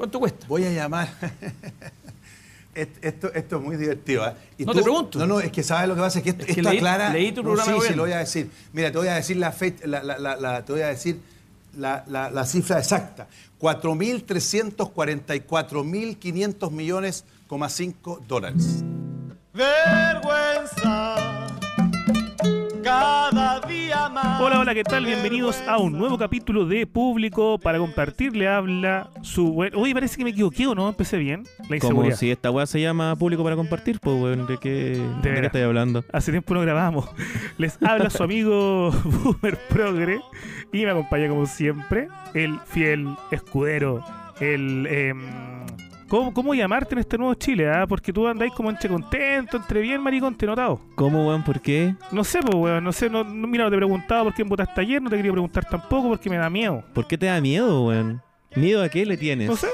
¿Cuánto cuesta? Voy a llamar. Esto, esto es muy divertido. ¿eh? Y no te pregunto. No, no, es que sabes lo que pasa, es que esto, es clara. Leí tu programa. sí, sí, lo voy a decir. Mira, te voy a decir la fecha, la, la, la, te voy a decir la, la cifra exacta. 4.344.500 millones, 5 dólares. Vergüenza. Hola, hola, ¿qué tal? Bienvenidos a un nuevo capítulo de Público para compartir. Le habla su buen. Uy, parece que me equivoqué o no, empecé bien. La Como si esta weá se llama Público para compartir, pues weón, ¿de qué, ¿de, qué estoy hablando? Hace tiempo no grabamos. Les habla su amigo Boomer Progre y me acompaña como siempre el fiel escudero, el. Eh, ¿Cómo, llamarte en este nuevo Chile? Ah? Porque tú andáis como entre contento, entre bien maricón, te notado. ¿Cómo, weón? ¿Por qué? No sé, pues, weón. No sé, no, mira, no te preguntaba por qué votaste ayer, no te quería preguntar tampoco porque me da miedo. ¿Por qué te da miedo, weón? ¿Miedo a qué le tienes? No sé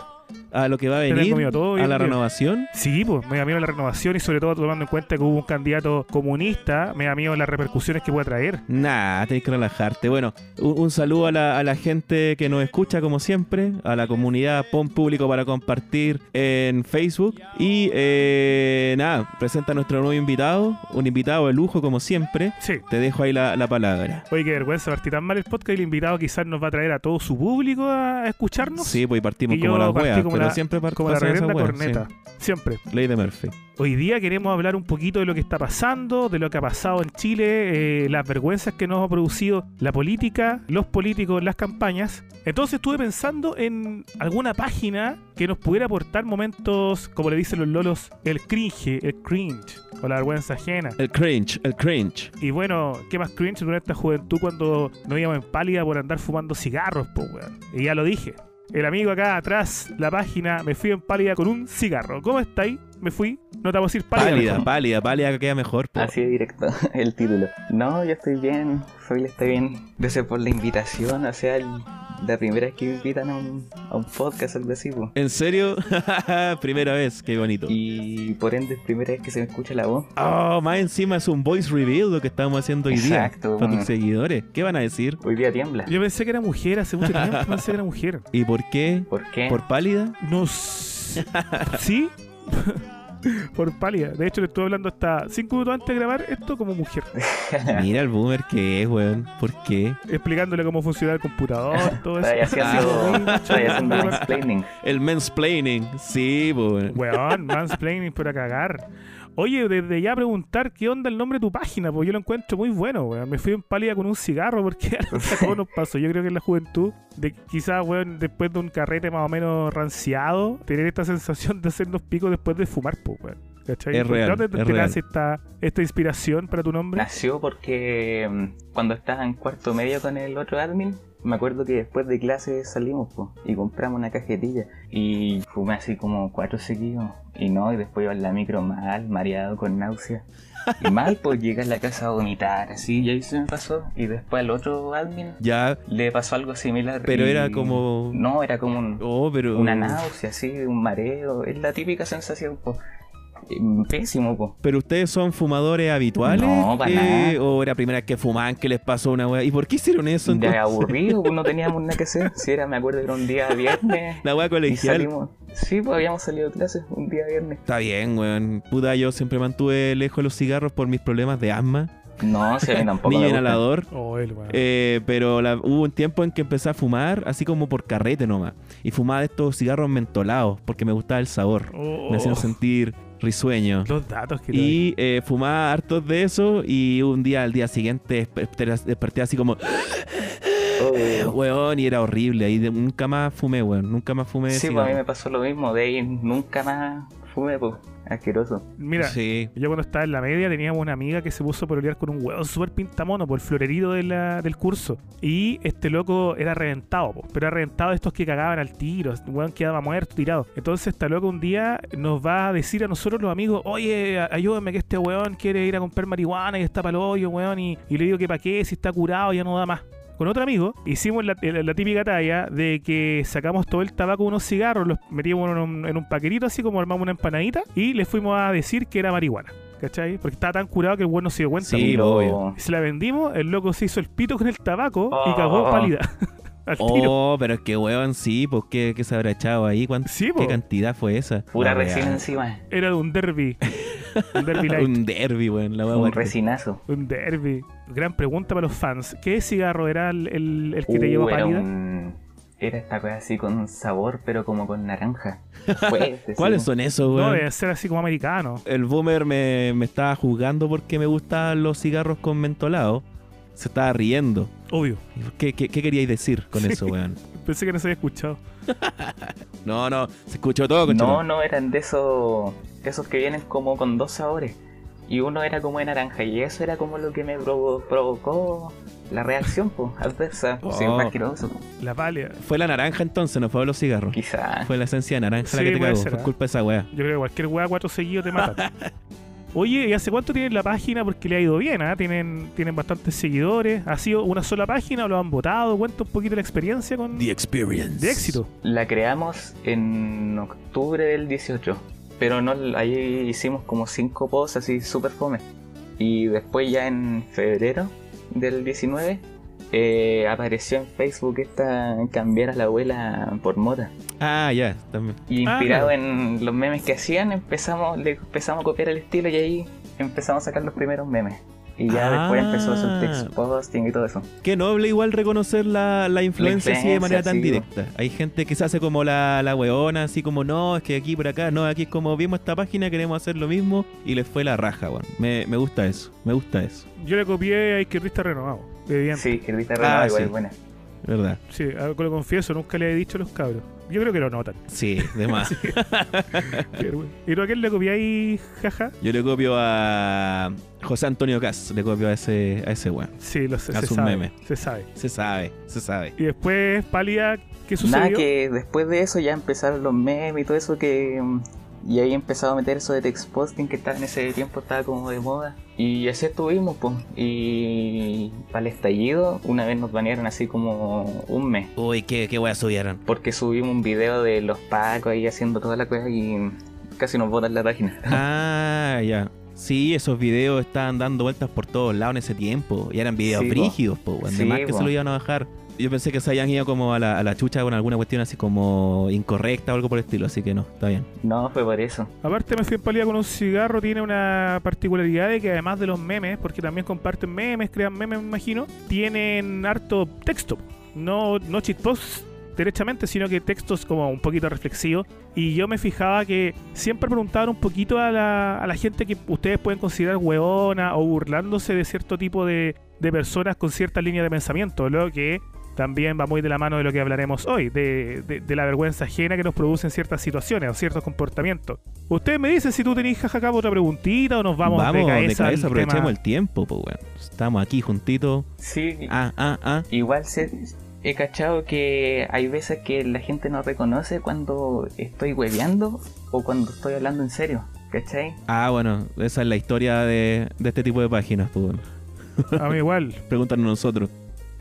a lo que va a venir, a la renovación. Sí, pues me da miedo la renovación y sobre todo tomando en cuenta que hubo un candidato comunista, me da miedo las repercusiones que puede traer. Nah, tenés que relajarte. Bueno, un, saludo a la, gente que nos escucha como siempre, a la comunidad PON Público para compartir en Facebook. Y eh, nada, presenta a nuestro nuevo invitado, un invitado de lujo como siempre. Sí. Te dejo ahí la, palabra. Oye, qué vergüenza partir tan mal el podcast y el invitado quizás nos va a traer a todo su público a escucharnos. Sí, pues partimos como las weas como siempre como la reverenda corneta. Siempre. Ley de Murphy. Hoy día queremos hablar un poquito de lo que está pasando, de lo que ha pasado en Chile, eh, las vergüenzas que nos ha producido la política, los políticos, las campañas. Entonces estuve pensando en alguna página que nos pudiera aportar momentos, como le dicen los lolos, el cringe, el cringe, o la vergüenza ajena. El cringe, el cringe. Y bueno, ¿qué más cringe en esta juventud cuando nos íbamos en pálida por andar fumando cigarros, pues, weón? Y ya lo dije. El amigo acá atrás, la página, me fui en pálida con un cigarro. ¿Cómo estáis? Me fui. No te voy a decir pálida. Pálida, pálida, pálida queda mejor. Así de directo, el título. No, yo estoy bien. Soy estoy bien. Gracias por la invitación. O sea, el, la primera vez que me invitan a un, a un podcast, algo así. ¿En serio? primera vez, qué bonito. Y por ende es primera vez que se me escucha la voz. Oh, más encima es un voice reveal lo que estamos haciendo hoy día. Exacto. Para tus seguidores. ¿Qué van a decir? Hoy día tiembla. Yo pensé que era mujer, hace mucho tiempo pensé que era mujer. ¿Y por qué? ¿Por qué? ¿Por pálida? No ¿Sí? Por pálida. De hecho, le estuve hablando hasta cinco minutos antes de grabar esto como mujer. Mira el boomer que es, weón. ¿Por qué? Explicándole cómo funciona el computador, todo eso. haciendo mansplaining. El mansplaining, sí, weón. Weón, mansplaining para cagar. Oye, desde ya preguntar qué onda el nombre de tu página, porque yo lo encuentro muy bueno, weón. Me fui en pálida con un cigarro porque algo nos pasó. Yo creo que en la juventud, de quizás, weón, después de un carrete más o menos ranciado, tener esta sensación de hacernos picos después de fumar, pues, weón. ¿Cachai? Es real, ¿Dónde te esta, esta inspiración para tu nombre? Nació porque mm, cuando estaba en cuarto medio con el otro admin, me acuerdo que después de clase salimos y compramos una cajetilla y fumé así como cuatro seguidos y no, y después iba en la micro mal, mareado, con náusea. Y mal, pues llegué a la casa a vomitar, así, y ahí se me pasó. Y después al otro admin ya le pasó algo similar. Pero era como. No, era como un, oh, pero... una náusea, así, un mareo. Es la típica sensación, pues. Pésimo, po. ¿Pero ustedes son fumadores habituales? No, para nada. ¿O era la primera vez que fumaban que les pasó una weá? ¿Y por qué hicieron eso? Entonces? De aburrido, pues no teníamos nada que hacer. Si era, me acuerdo que era un día viernes. La weá colegial. Salimos... Sí, pues habíamos salido de clases un día viernes. Está bien, weón. Puta, yo siempre mantuve lejos los cigarros por mis problemas de asma. No, sí, a mí tampoco. Ni inhalador. Oh, eh, pero hubo un tiempo en que empecé a fumar, así como por carrete nomás. Y fumaba de estos cigarros mentolados, porque me gustaba el sabor. Me hacían sentir risueño. Los datos que Y eh, fumaba hartos de eso y un día al día siguiente desperté así como... Oh. Weón, y era horrible. Y nunca más fumé, weón. Nunca más fumé. Sí, pues a mí me pasó lo mismo. De ahí nunca más fumé, pues. Asqueroso. Mira, yo cuando estaba en la media teníamos una amiga que se puso a pelear con un huevo súper pintamono por el florerido de la, del curso. Y este loco era reventado, pero era reventado de estos que cagaban al tiro. Un hueón quedaba muerto, tirado. Entonces este loco un día nos va a decir a nosotros los amigos, oye, ayúdame que este weón quiere ir a comprar marihuana y está para el hoyo, weón. Y, y le digo que para qué, si está curado ya no da más con otro amigo, hicimos la, típica talla de que sacamos todo el tabaco de unos cigarros, los metíamos en un, en un paquerito así como armamos una empanadita y le fuimos a decir que era marihuana. ¿Cachai? Porque estaba tan curado que el weón no se dio cuenta. Sí, obvio. Se la vendimos, el loco se hizo el pito con el tabaco y cagó oh. pálida. Al tiro. Oh, pero es que weón, sí, pues ¿qué, qué se habrá echado ahí? ¿Cuánto- Sí, ¿Qué po. cantidad fue esa? Pura La resina encima. Era de un derby. un derby light. Un derby, weón. La weá Un resinazo. Un derby. Gran pregunta para los fans. ¿Qué cigarro era el, el- el que te Uh, llevó era pálida? un- Era esta cosa así con sabor, pero como con naranja. Fuerte, ¿Cuáles sí. son esos, No, weón? debe ser así como americano. El boomer me, me estaba juzgando porque me gustaban los cigarros con mentolado. Se estaba riendo. Obvio. ¿Qué, qué, qué queríais decir con Sí. eso, weón? Pensé que no se había escuchado. No, no, se escuchó todo, No, conchetumare. no, eran de esos, esos que vienen como con dos sabores. Y uno era como de naranja y eso era como lo que me provo- provocó la reacción pues, adversa. Oh. Sí, más asqueroso. La pálida. Fue la naranja entonces, no fue los cigarros. Quizá. Fue la esencia de naranja Sí, la que te cagó. ser, Fue ¿ah? culpa de esa weá. Yo creo que cualquier weá cuatro seguidos te mata. Oye, ¿y hace cuánto tienen la página? Porque le ha ido bien, ¿ah? Tienen, tienen bastantes seguidores. ¿Ha sido una sola página o lo han votado? Cuenta un poquito la experiencia con... experience. De éxito. La creamos en octubre del 18. Pero no, ahí hicimos como cinco posts así súper fome. Y después ya en febrero del 19 eh, apareció en Facebook esta cambiar a la abuela por moda. Ah, ya, también. Y Ah, inspirado en los memes que hacían, empezamos, le empezamos a copiar el estilo y ahí empezamos a sacar los primeros memes. Y ya Ah. después empezó a hacer text posting y todo eso. Qué noble igual reconocer la, la influencia así de manera tan sí, directa. Hay gente que se hace como la, la weona, así como, no, es que aquí por acá, no, aquí es como vimos esta página, queremos hacer lo mismo y les fue la raja, weón. Me, me gusta eso, me gusta eso, Yo le copié a Izquierdista Renovado. Sí, que ahorita Renovado igual sí. es buena. ¿verdad? Sí, algo lo confieso, nunca le he dicho a los cabros. Yo creo que lo notan. Sí, de más. Qué vergüenza. ¿Y tú a quién le copiáis, jaja? Yo le copio a José Antonio Cas, le copio a ese, a ese weón. Sí, lo sé, se un sabe. meme. Se sabe. Se sabe, se sabe. Y después, Pálida, ¿qué sucedió? Nada, que después de eso ya empezaron los memes y todo eso que... Y ahí empezaba a meter eso de text posting que en ese tiempo estaba como de moda. Y así estuvimos, pues. Y para el estallido, una vez nos banearon así como un mes. Uy, qué, qué weá subieron. Porque subimos un video de los pacos ahí haciendo toda la cosa y casi nos botan la página. Ah, ya. Sí, esos videos estaban dando vueltas por todos lados en ese tiempo. Y eran videos Sí, po. brígidos, po, weón. De Sí, más que po. se lo iban a bajar. Yo pensé que se habían ido como a la, a la chucha con alguna cuestión así como incorrecta o algo por el estilo, así que no, está bien. No, fue por eso. Aparte, me fui en Pálida con un cigarro. Tiene una particularidad de que además de los memes, porque también comparten memes, crean memes, me imagino, tienen harto texto. No, no posts derechamente, sino que textos como un poquito reflexivos. Y yo me fijaba que siempre preguntaban un poquito a la, a la gente que ustedes pueden considerar hueona o burlándose de cierto tipo de, de personas con cierta línea de pensamiento, lo que también va muy de la mano de lo que hablaremos hoy, de, de- de la vergüenza ajena que nos producen ciertas situaciones o ciertos comportamientos. Ustedes me dicen si tú tenéis jajaja otra preguntita o nos vamos, de cabeza, al aprovechemos tema. el tiempo, pues weón. Estamos aquí juntitos. Sí, Ah, ah, ah. igual se, he cachado que hay veces que la gente no reconoce cuando estoy hueveando o cuando estoy hablando en serio. ¿Cachai? Ah, bueno, esa es la historia de, de este tipo de páginas, pues weón. A mí igual. Pregúntanos nosotros.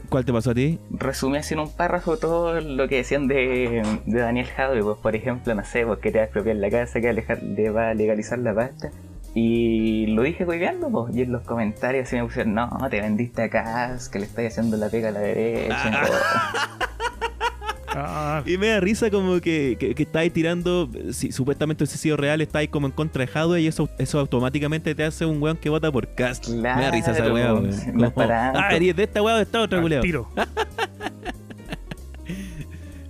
¿Cuál te pasó a ti? Resumí así en un párrafo todo lo que decían de, de Daniel Jadwe, pues, por ejemplo, no sé, pues que te va a expropiar la casa, que a alejar- le va a legalizar la pasta. Y lo dije hueveando, pues, y en los comentarios sí me pusieron, no, te vendiste acá, que le estás haciendo la pega a la derecha. todo. Ah, Y me da risa como que, que, que estáis tirando, si supuestamente hubiese sido real, estáis como en contra de Hadwe y eso, eso automáticamente te hace un weón que vota por cast. me da risa esa weá, no weón. ah, eres de esta weá o de esta otra, al culiao. tiro.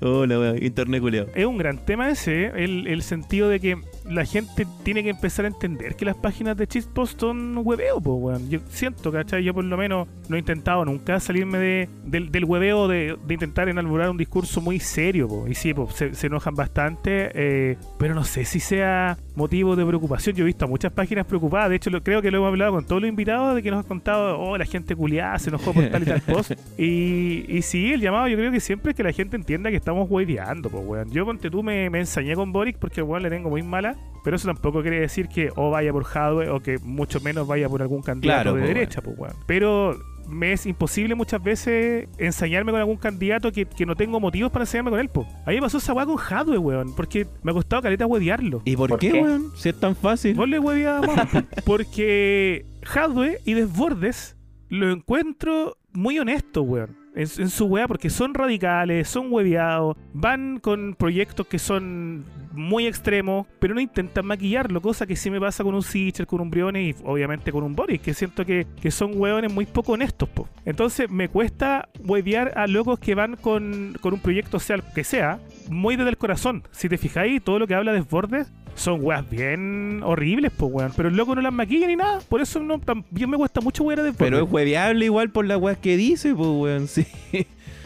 Hola, weón, internet culiao. Es un gran tema ese, el, el sentido de que la gente tiene que empezar a entender que las páginas de shitpost son hueveo, pues, weón. Yo siento, ¿cachai? Yo por lo menos no he intentado nunca salirme de, del, del hueveo de, de intentar enalborar un discurso muy serio, po. Y sí, pues, se, se enojan bastante, eh, pero no sé si sea motivo de preocupación. Yo he visto a muchas páginas preocupadas, de hecho lo, creo que lo hemos hablado con todos los invitados de que nos han contado, oh, la gente culiada se enojó por tal y tal post. Y, y sí, el llamado yo creo que siempre es que la gente entienda que estamos hueveando, pues, weón. Yo, ponte tú, me, me ensañé con Boric porque weón le tengo muy mala, pero eso tampoco quiere decir que o vaya por Hadwe o que mucho menos vaya por algún candidato Claro, de pues, derecha, pues, weón. Pero me es imposible muchas veces ensañarme con algún candidato que, que no tengo motivos para ensañarme con él, pues. A mí me pasó esa weá con Hadwe, weón, porque me ha costado caleta huevearlo. ¿Y por, ¿Por qué, qué? weón? Si es tan fácil. Vos le hueveabas, porque Hadwe y Desbordes lo encuentro muy honesto, weón. En, su weá porque son radicales, son hueveados, van con proyectos que son muy extremos, pero no intentan maquillarlo, cosa que sí me pasa con un Sitcher, con un Briones y obviamente con un Boris, que siento que, que son hueones muy poco honestos. Po. Entonces me cuesta huevear a locos que van con, con un proyecto, sea que sea, muy desde el corazón. Si te fijáis, todo lo que habla de Desbordes son weas bien horribles, pues weón. Pero el loco no las maquilla ni nada. Por eso no, también me cuesta mucho wear a Desbordes. Pero es hueveable igual por las weas que dice, pues, weón. Sí.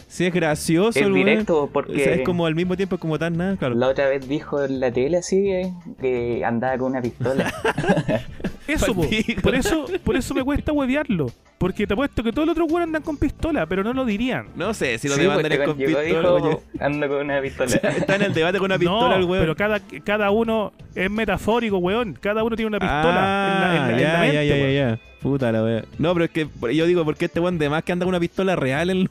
Sí, es gracioso. Es el weón. directo O porque sea, es como al mismo tiempo como tan nada, claro. la otra vez dijo en la tele así eh, que andaba con una pistola. Eso, po. Por eso, por eso me cuesta huevearlo. Porque te apuesto que todos los otros weones andan con pistola, pero no lo dirían. No sé si lo Sí, demandan pues, con pistola. dijo, ando con una pistola. Está en el debate con una pistola el weón. pero cada, cada uno es metafórico, weón. Cada uno tiene una pistola en la, en la- en Ah, ya, la mente, ya, ya, weón. ya, ya. Puta la wea. No, pero es que yo digo, porque este weón de más que anda con una pistola real en,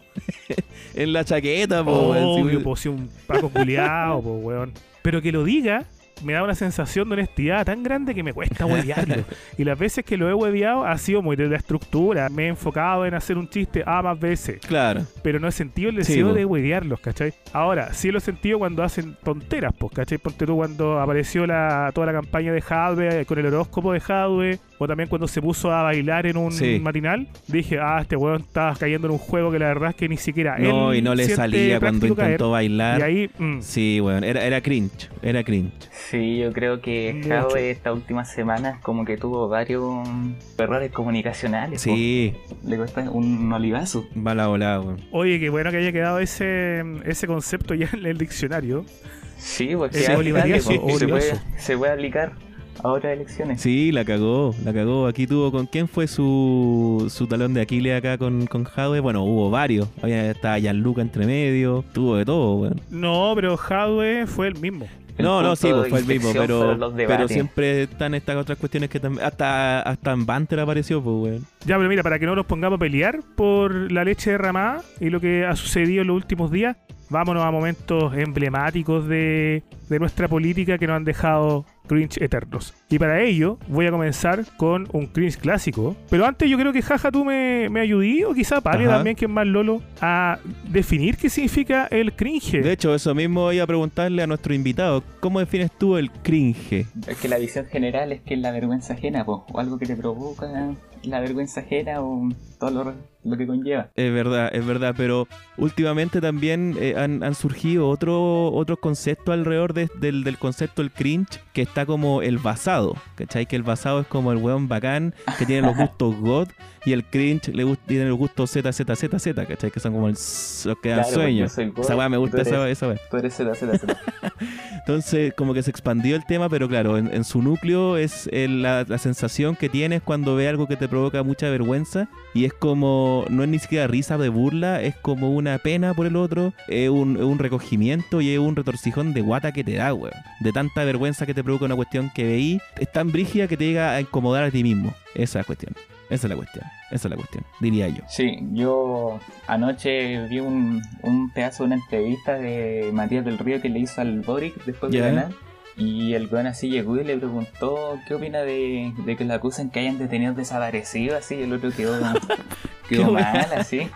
en la chaqueta, po, weón. Sí, Obvio, weón. po, si un paco culiado, po, weón. Pero que lo diga me da una sensación de honestidad tan grande que me cuesta huevearlo. y las veces que lo he hueveado ha sido muy de la estructura. Me he enfocado en hacer un chiste A más veces. Claro. Pero no he sentido el deseo de huevearlos, ¿cachai? Ahora, sí lo he sentido cuando hacen tonteras, pues, ¿cachai? Ponte tú cuando apareció la, toda la campaña de Hadwe con el horóscopo de Hadwe, o también cuando se puso a bailar en un Sí. matinal. Dije, ah, este weón está cayendo en un juego que la verdad es que ni siquiera No, él y no le salía cuando caer. intentó bailar. Y ahí, mm, Sí, weón. Era, era cringe. Era cringe. Sí, yo creo que Mucho. Jave estas últimas semanas como que tuvo varios errores comunicacionales. Sí, po. Le cuesta un olivazo. va la volada, weón. Oye, qué bueno que haya quedado ese, ese concepto ya en el diccionario. Sí, porque dale, po, se, puede, se puede aplicar a otras elecciones. Sí, la cagó, la cagó. Aquí tuvo con quién fue su, su talón de Aquiles acá con, con Jadwe. Bueno, hubo varios. Había estaba Gianluca entre medio. Tuvo de todo, weón. No, pero Hadwe fue el mismo. No, no, sí, pues fue el mismo, pero, pero siempre están estas otras cuestiones que también. Hasta, hasta en Banter apareció, pues, weón. Ya, pero mira, para que no nos pongamos a pelear por la leche derramada y lo que ha sucedido en los últimos días, vámonos a momentos emblemáticos de, de nuestra política que nos han dejado cringe eternos. Y para ello voy a comenzar con un cringe clásico. Pero antes yo creo que Jaja tú me, me ayudí, o quizá Pale Ajá. también, que es más Lolo, a definir qué significa el cringe. De hecho, eso mismo voy a preguntarle a nuestro invitado. ¿Cómo defines tú el cringe? Es que la visión general es que es la vergüenza ajena, po, o algo que te provoca la vergüenza ajena o todo lo, que conlleva. Es verdad, es verdad, pero últimamente también eh, han, han surgido otro- otros conceptos alrededor de- del, del concepto del cringe, que está como el basado, ¿cachai? Que el basado es como el weón bacán, que tiene los gustos God, y el cringe le tiene los gustos ZZZZ, ¿cachai? Que son como el, los que dan Claro, sueño. God, Esa weá me gusta, eres- esa, weá. Tú eres Z, Z, Z. Entonces, como que se expandió el tema, pero claro, en, en su núcleo es el- la, la sensación que tienes cuando ve algo que te provoca mucha vergüenza y es como, no es ni siquiera risa de burla, es como una pena por el otro, es un, es un recogimiento y es un retorcijón de guata que te da, weón. De tanta vergüenza que te provoca una cuestión que veí, es tan brígida que te llega a incomodar a ti mismo. Esa es la cuestión. Esa es la cuestión. Esa es la cuestión, diría yo. Sí, yo anoche vi un, un pedazo de una entrevista de Matías del Río que le hizo al Boric después de ganar. Y el weón así llegó y le preguntó qué opina de, de que lo acusan que hayan detenido desaparecidos así y el otro quedó, quedó mal así.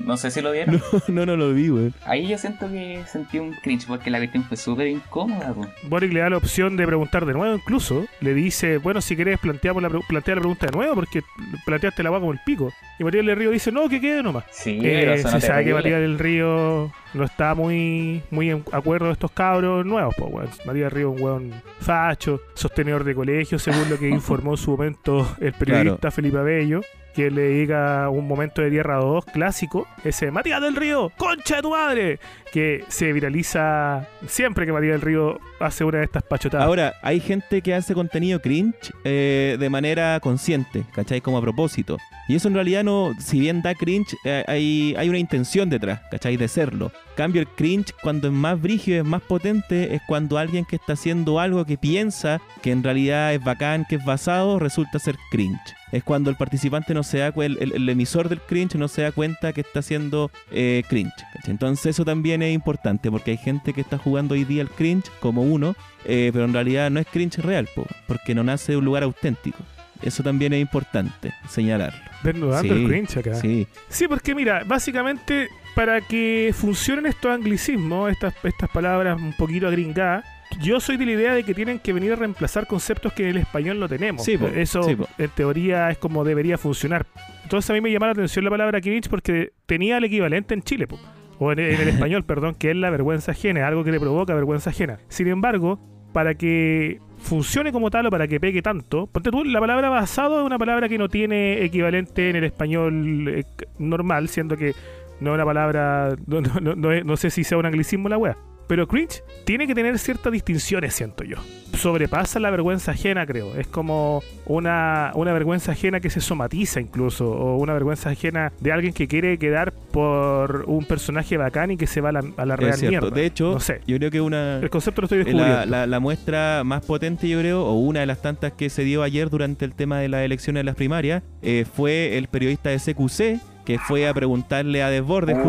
No sé si lo vieron. No, no lo vi, weón. Ahí yo siento que sentí un cringe porque la cuestión fue súper incómoda. po. Boric le da la opción de preguntar de nuevo, incluso. Le dice, bueno, si querés planteamos la, pre- plantea la pregunta de nuevo porque planteaste la agua como el pico. Y Matías del Río dice, no, que quede nomás. Sí, Eh, se sabe que. Matías del Río no está muy, muy en acuerdo de estos cabros nuevos, pues, weón. Matías del Río es un weón facho, sostenedor de colegio, según lo que informó en su momento el periodista Felipe Abello. Que le diga un momento de Tierra 2 clásico, ese Matías del Río, concha de tu madre, que se viraliza siempre que Matías del Río hace una de estas pachotadas. Ahora, hay gente que hace contenido cringe eh, de manera consciente, ¿cachai? Como a propósito. Y eso en realidad no, si bien da cringe, eh, hay, hay una intención detrás, ¿cachai? De serlo. Cambio el cringe cuando es más brígido, es más potente, es cuando alguien que está haciendo algo que piensa que en realidad es bacán, que es basado, resulta ser cringe. Es cuando el participante no se da el, el- el emisor del cringe no se da cuenta que está haciendo eh, cringe. ¿cachai? Entonces eso también es importante porque hay gente que está jugando hoy día el cringe como uno, eh, pero en realidad no es cringe real, po, porque no nace de un lugar auténtico. Eso también es importante señalarlo. Desnudando Sí, el cringe acá. Sí, Sí, porque mira, básicamente para que funcionen estos anglicismos, estas, estas palabras un poquito agringadas, yo soy de la idea de que tienen que venir a reemplazar conceptos que en el español no tenemos. Sí, po, Eso sí, en teoría es como debería funcionar. Entonces a mí me llamó la atención la palabra cringe porque tenía el equivalente en Chile, po. o en, en el español, perdón, que es la vergüenza ajena, algo que le provoca vergüenza ajena. Sin embargo, para que funcione como tal o para que pegue tanto, ponte tú, la palabra basado es una palabra que no tiene equivalente en el español eh, normal, siendo que no es una palabra, no, no- no- no sé si sea un anglicismo la wea. Pero cringe tiene que tener ciertas distinciones, siento yo. Sobrepasa la vergüenza ajena, creo. Es como una, una vergüenza ajena que se somatiza incluso, o una vergüenza ajena de alguien que quiere quedar por un personaje bacán y que se va a la, a la real cierto. mierda. De hecho, no sé. yo creo que una... El concepto lo estoy descubriendo. La, la- la muestra más potente, yo creo, o una de las tantas que se dio ayer durante el tema de las elecciones de las primarias, eh, fue el periodista de CQC, que fue a preguntarle a Desbordes Oh.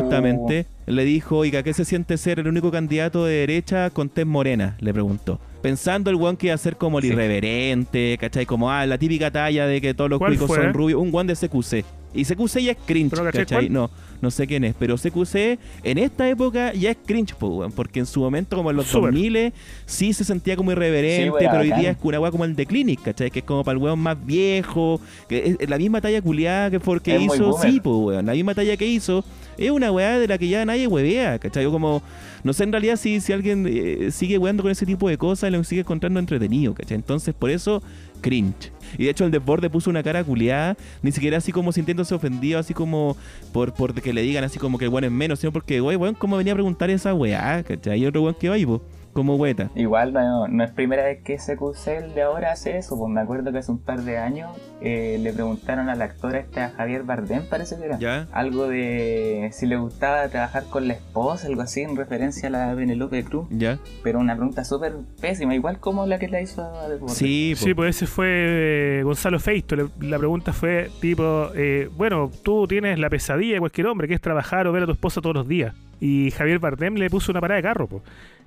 Le dijo, oiga, ¿qué se siente ser el único candidato de derecha con tez morena? Le preguntó. Pensando el guan que iba a ser como el Sí. irreverente, ¿cachai? Como, ah, la típica talla de que todos los ¿Cuál cuicos fue? son rubios. Un guan de CQC. Y CQC ya es cringe, ¿Pero cachai. No, no sé quién es. Pero CQC en esta época ya es cringe, po, weón, porque en su momento, como en los Súper. 2000 sí se sentía como irreverente, Sí, weón, pero hoy día es una weá como el de Clinic, ¿cachai? Que es como para el weón más viejo, que es la misma talla culiada que, for- que Es muy hizo, sí, pues weón, la misma talla que hizo, es una weá de la que ya nadie huevea, ¿cachai? Yo como, no sé en realidad si, si alguien eh, sigue weando con ese tipo de cosas y lo sigue encontrando entretenido, ¿cachai? Entonces, por eso, cringe. Y de hecho el desborde puso una cara culiada, ni siquiera así como sintiéndose ofendido, así como por, por que le digan así como que el weón es menos, sino porque, wey, weón, ¿cómo venía a preguntar esa weá, ¿cachai? Y otro weón que va ahí, po, como hueta. Igual no, no es primera vez que CQC el de ahora hace eso, pues me acuerdo que hace un par de años eh, le preguntaron al actor este a Javier Bardem, parece que era. ¿Ya? Algo de si le gustaba trabajar con la esposa, algo así, en referencia a la Penelope Cruz. ¿Ya? Pero una pregunta súper pésima, igual como la que le hizo a. Sí, po. Sí, pues ese fue eh, Gonzalo Feisto. Le- La pregunta fue tipo, eh, bueno, tú tienes la pesadilla de cualquier hombre, que es trabajar o ver a tu esposa todos los días. Y Javier Bardem le puso una parada de carro, po.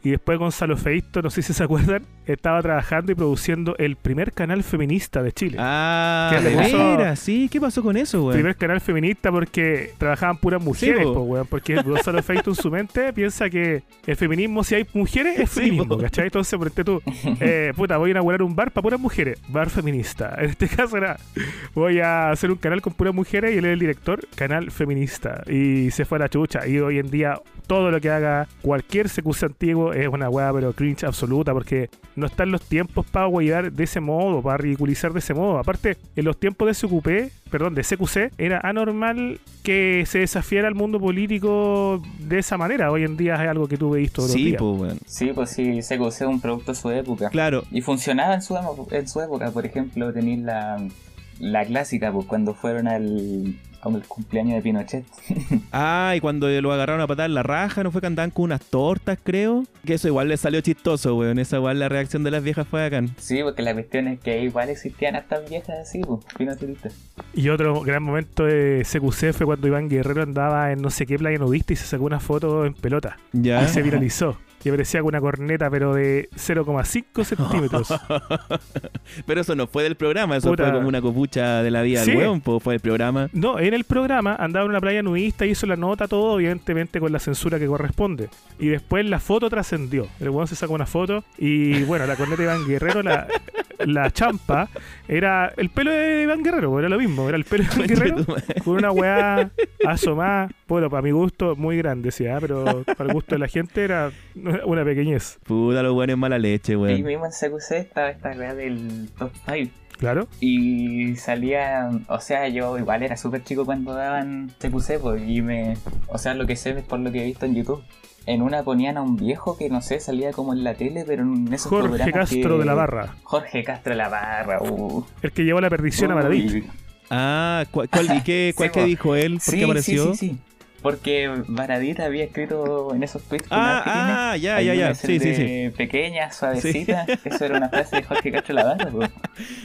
Y después Gonzalo Feisto, no sé si se acuerdan, estaba trabajando y produciendo el primer canal feminista de Chile. Ah, ¿Qué le de veras, sí, ¿qué pasó con eso, weón? primer canal feminista porque trabajaban puras mujeres, po. po, weón, porque Gonzalo Feito en su mente piensa que el feminismo, si hay mujeres, es Sí, feminismo, po. ¿cachai? Entonces, por tú, eh, puta, voy a inaugurar un bar para puras mujeres, bar feminista. En este caso era, voy a hacer un canal con puras mujeres y él es el director, canal feminista. Y se fue a la chucha. Y hoy en día, todo lo que haga cualquier CQC antiguo es una weá, pero cringe absoluta, porque no están los tiempos para huear de ese modo, para ridiculizar de ese modo. Aparte, en los tiempos de SQP, perdón, de CQC, era anormal que se desafiara al mundo político de esa manera. Hoy en día es algo que tú veis todos los Sí, días. pues. Sí, pues sí, CQC es un producto de su época. Claro, Y funcionaba en su, en su época, por ejemplo, tenéis la, la clásica, pues cuando fueron al, al cumpleaños de Pinochet. Ah, y cuando lo agarraron a patar la raja, ¿no fue que andaban con unas tortas, creo? Que eso igual le salió chistoso, weón. Esa igual la reacción de las viejas fue bacán. Sí, porque la cuestión es que igual existían estas viejas así, pues, pinochetistas. Y otro gran momento de CQC fue cuando Iván Guerrero andaba en no sé qué playa nudista y se sacó una foto en pelota. Ya. Y se viralizó. Y parecía con una corneta, pero de 0,5 centímetros. Pero eso no fue del programa, eso Puta. fue como una copucha de la vida Sí. del pues fue del programa. No, en el programa andaba en una playa nudista, hizo la nota, todo, evidentemente con la censura que corresponde. Y después la foto trascendió. El weón se sacó una foto y bueno, la corneta de Iván Guerrero, la, la champa, era el pelo de Iván Guerrero, era lo mismo, era el pelo de Iván Guerrero con una weá asomada, bueno, para mi gusto muy grande, sí, ¿ah? pero para el gusto de la gente era una pequeñez, Puta, los weones mala leche, Y weón. mismo en CQC estaba esta weá del top 5. claro. Y salía, o sea, yo igual era súper chico cuando daban CQC, pues, y me, o sea, lo que sé es por lo que he visto en YouTube. En una ponían a un viejo que no sé, salía como en la tele, pero en esos Jorge programas Castro que- de la Barra, Jorge Castro de la Barra, uh. el que llevó la perdición a Uy. Maravich. Ah, ¿cuál, cuál- y qué, cuál Sí, que po. dijo él? ¿Por Sí, qué apareció? sí, sí, sí. Porque Baradit había escrito en esos tweets Ah, ah, ya, ya, ya. Sí, sí, sí. Pequeña, suavecita. Eso era una frase de Jorge Castro de la Barra, pues.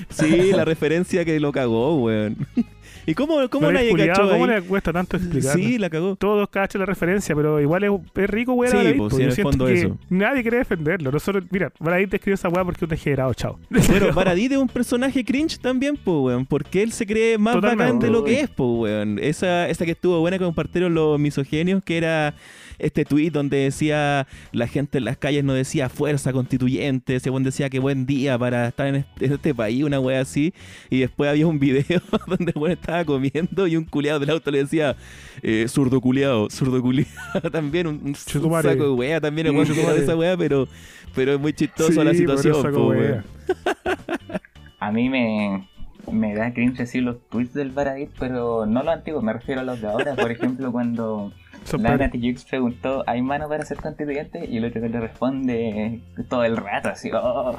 Sí, la referencia que lo cagó, weón. ¿Y cómo, cómo nadie cachó ¿Cómo ahí? le cuesta tanto explicar? Sí, la cagó. Todos cachan la referencia, pero igual es, es rico, weón. Sí, pues, sí, en el fondo que eso. Nadie quiere defenderlo. Nosotros, mira, Baradit escribió esa weá porque es un degenerado, chao. Pero Baradit es un personaje cringe también, po, weón. Porque él se cree más Totalmente. bacán de lo que es, po, weón. Esa, esa que estuvo buena que compartieron los misogenios, que era este tweet donde decía la gente en las calles no decía fuerza constituyente, ese weón decía que buen día para estar en este, en este país, una wea así. Y después había un video donde el weón estaba comiendo y un culeado del auto le decía eh, zurdo culeado, zurdo culeado. también un, un saco de wea, también el Chutumare. de esa wea, pero, pero es muy chistoso Sí, la situación, po, wea. A mí me, me da cringe decir los tweets del Baradit, pero no los antiguos, me refiero a los de ahora. Por ejemplo, cuando la. Nati Jux preguntó, ¿hay mano para ser constituyente? Y el otro que le responde todo el rato, así, oh.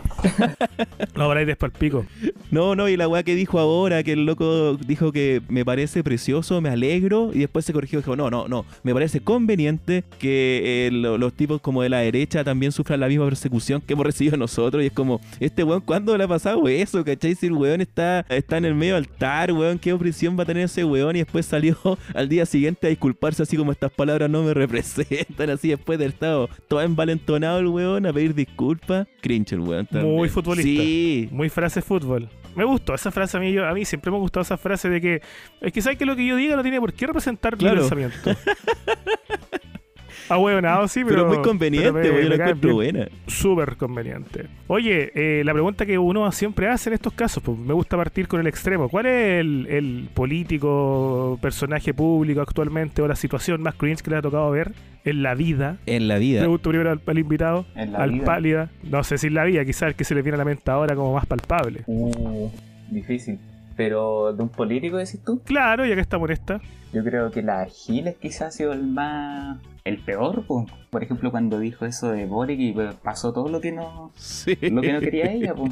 Es para el pico. No, no, y la weá que dijo ahora, que el loco dijo que me parece precioso, me alegro, y después se corrigió y dijo, no, no, no, me parece conveniente que eh, lo- los tipos como de la derecha también sufran la misma persecución que hemos recibido nosotros, y es como, este weón, ¿cuándo le ha pasado eso? ¿Cachai? Si el weón está, está en el medio altar, weón, ¿qué opresión va a tener ese weón? Y después salió al día siguiente a disculparse así como estas palabras no me representan, así después de haber estado todo envalentonado el weón a pedir disculpas. Cringe el weón también. Muy futbolista. Sí, Muy frase fútbol. Me gustó esa frase a mí. Yo, a mí siempre me ha gustado esa frase de que es que sabes que lo que yo diga no tiene por qué representar Claro. mi pensamiento. Ah, huevonado, sí, pero. pero, muy conveniente, pero me- weón, yo me la encuentro buena. Súper conveniente. Oye, eh, la pregunta que uno siempre hace en estos casos, pues me gusta partir con el extremo. ¿Cuál es el, el político, personaje público actualmente o la situación más cringe que le ha tocado ver en la vida? En la vida. Pregunto primero al, al invitado, En la al vida. pálida. No sé si en la vida, quizás el que se le viene a la mente ahora como más palpable. Uh, difícil. Pero de un político, decís tú, Claro, ya que en esta. yo creo que la Giles quizás ha sido el más. el peor, po. por ejemplo, cuando dijo eso de Boric y pues, pasó todo lo que no. Sí. lo que no quería ella, po.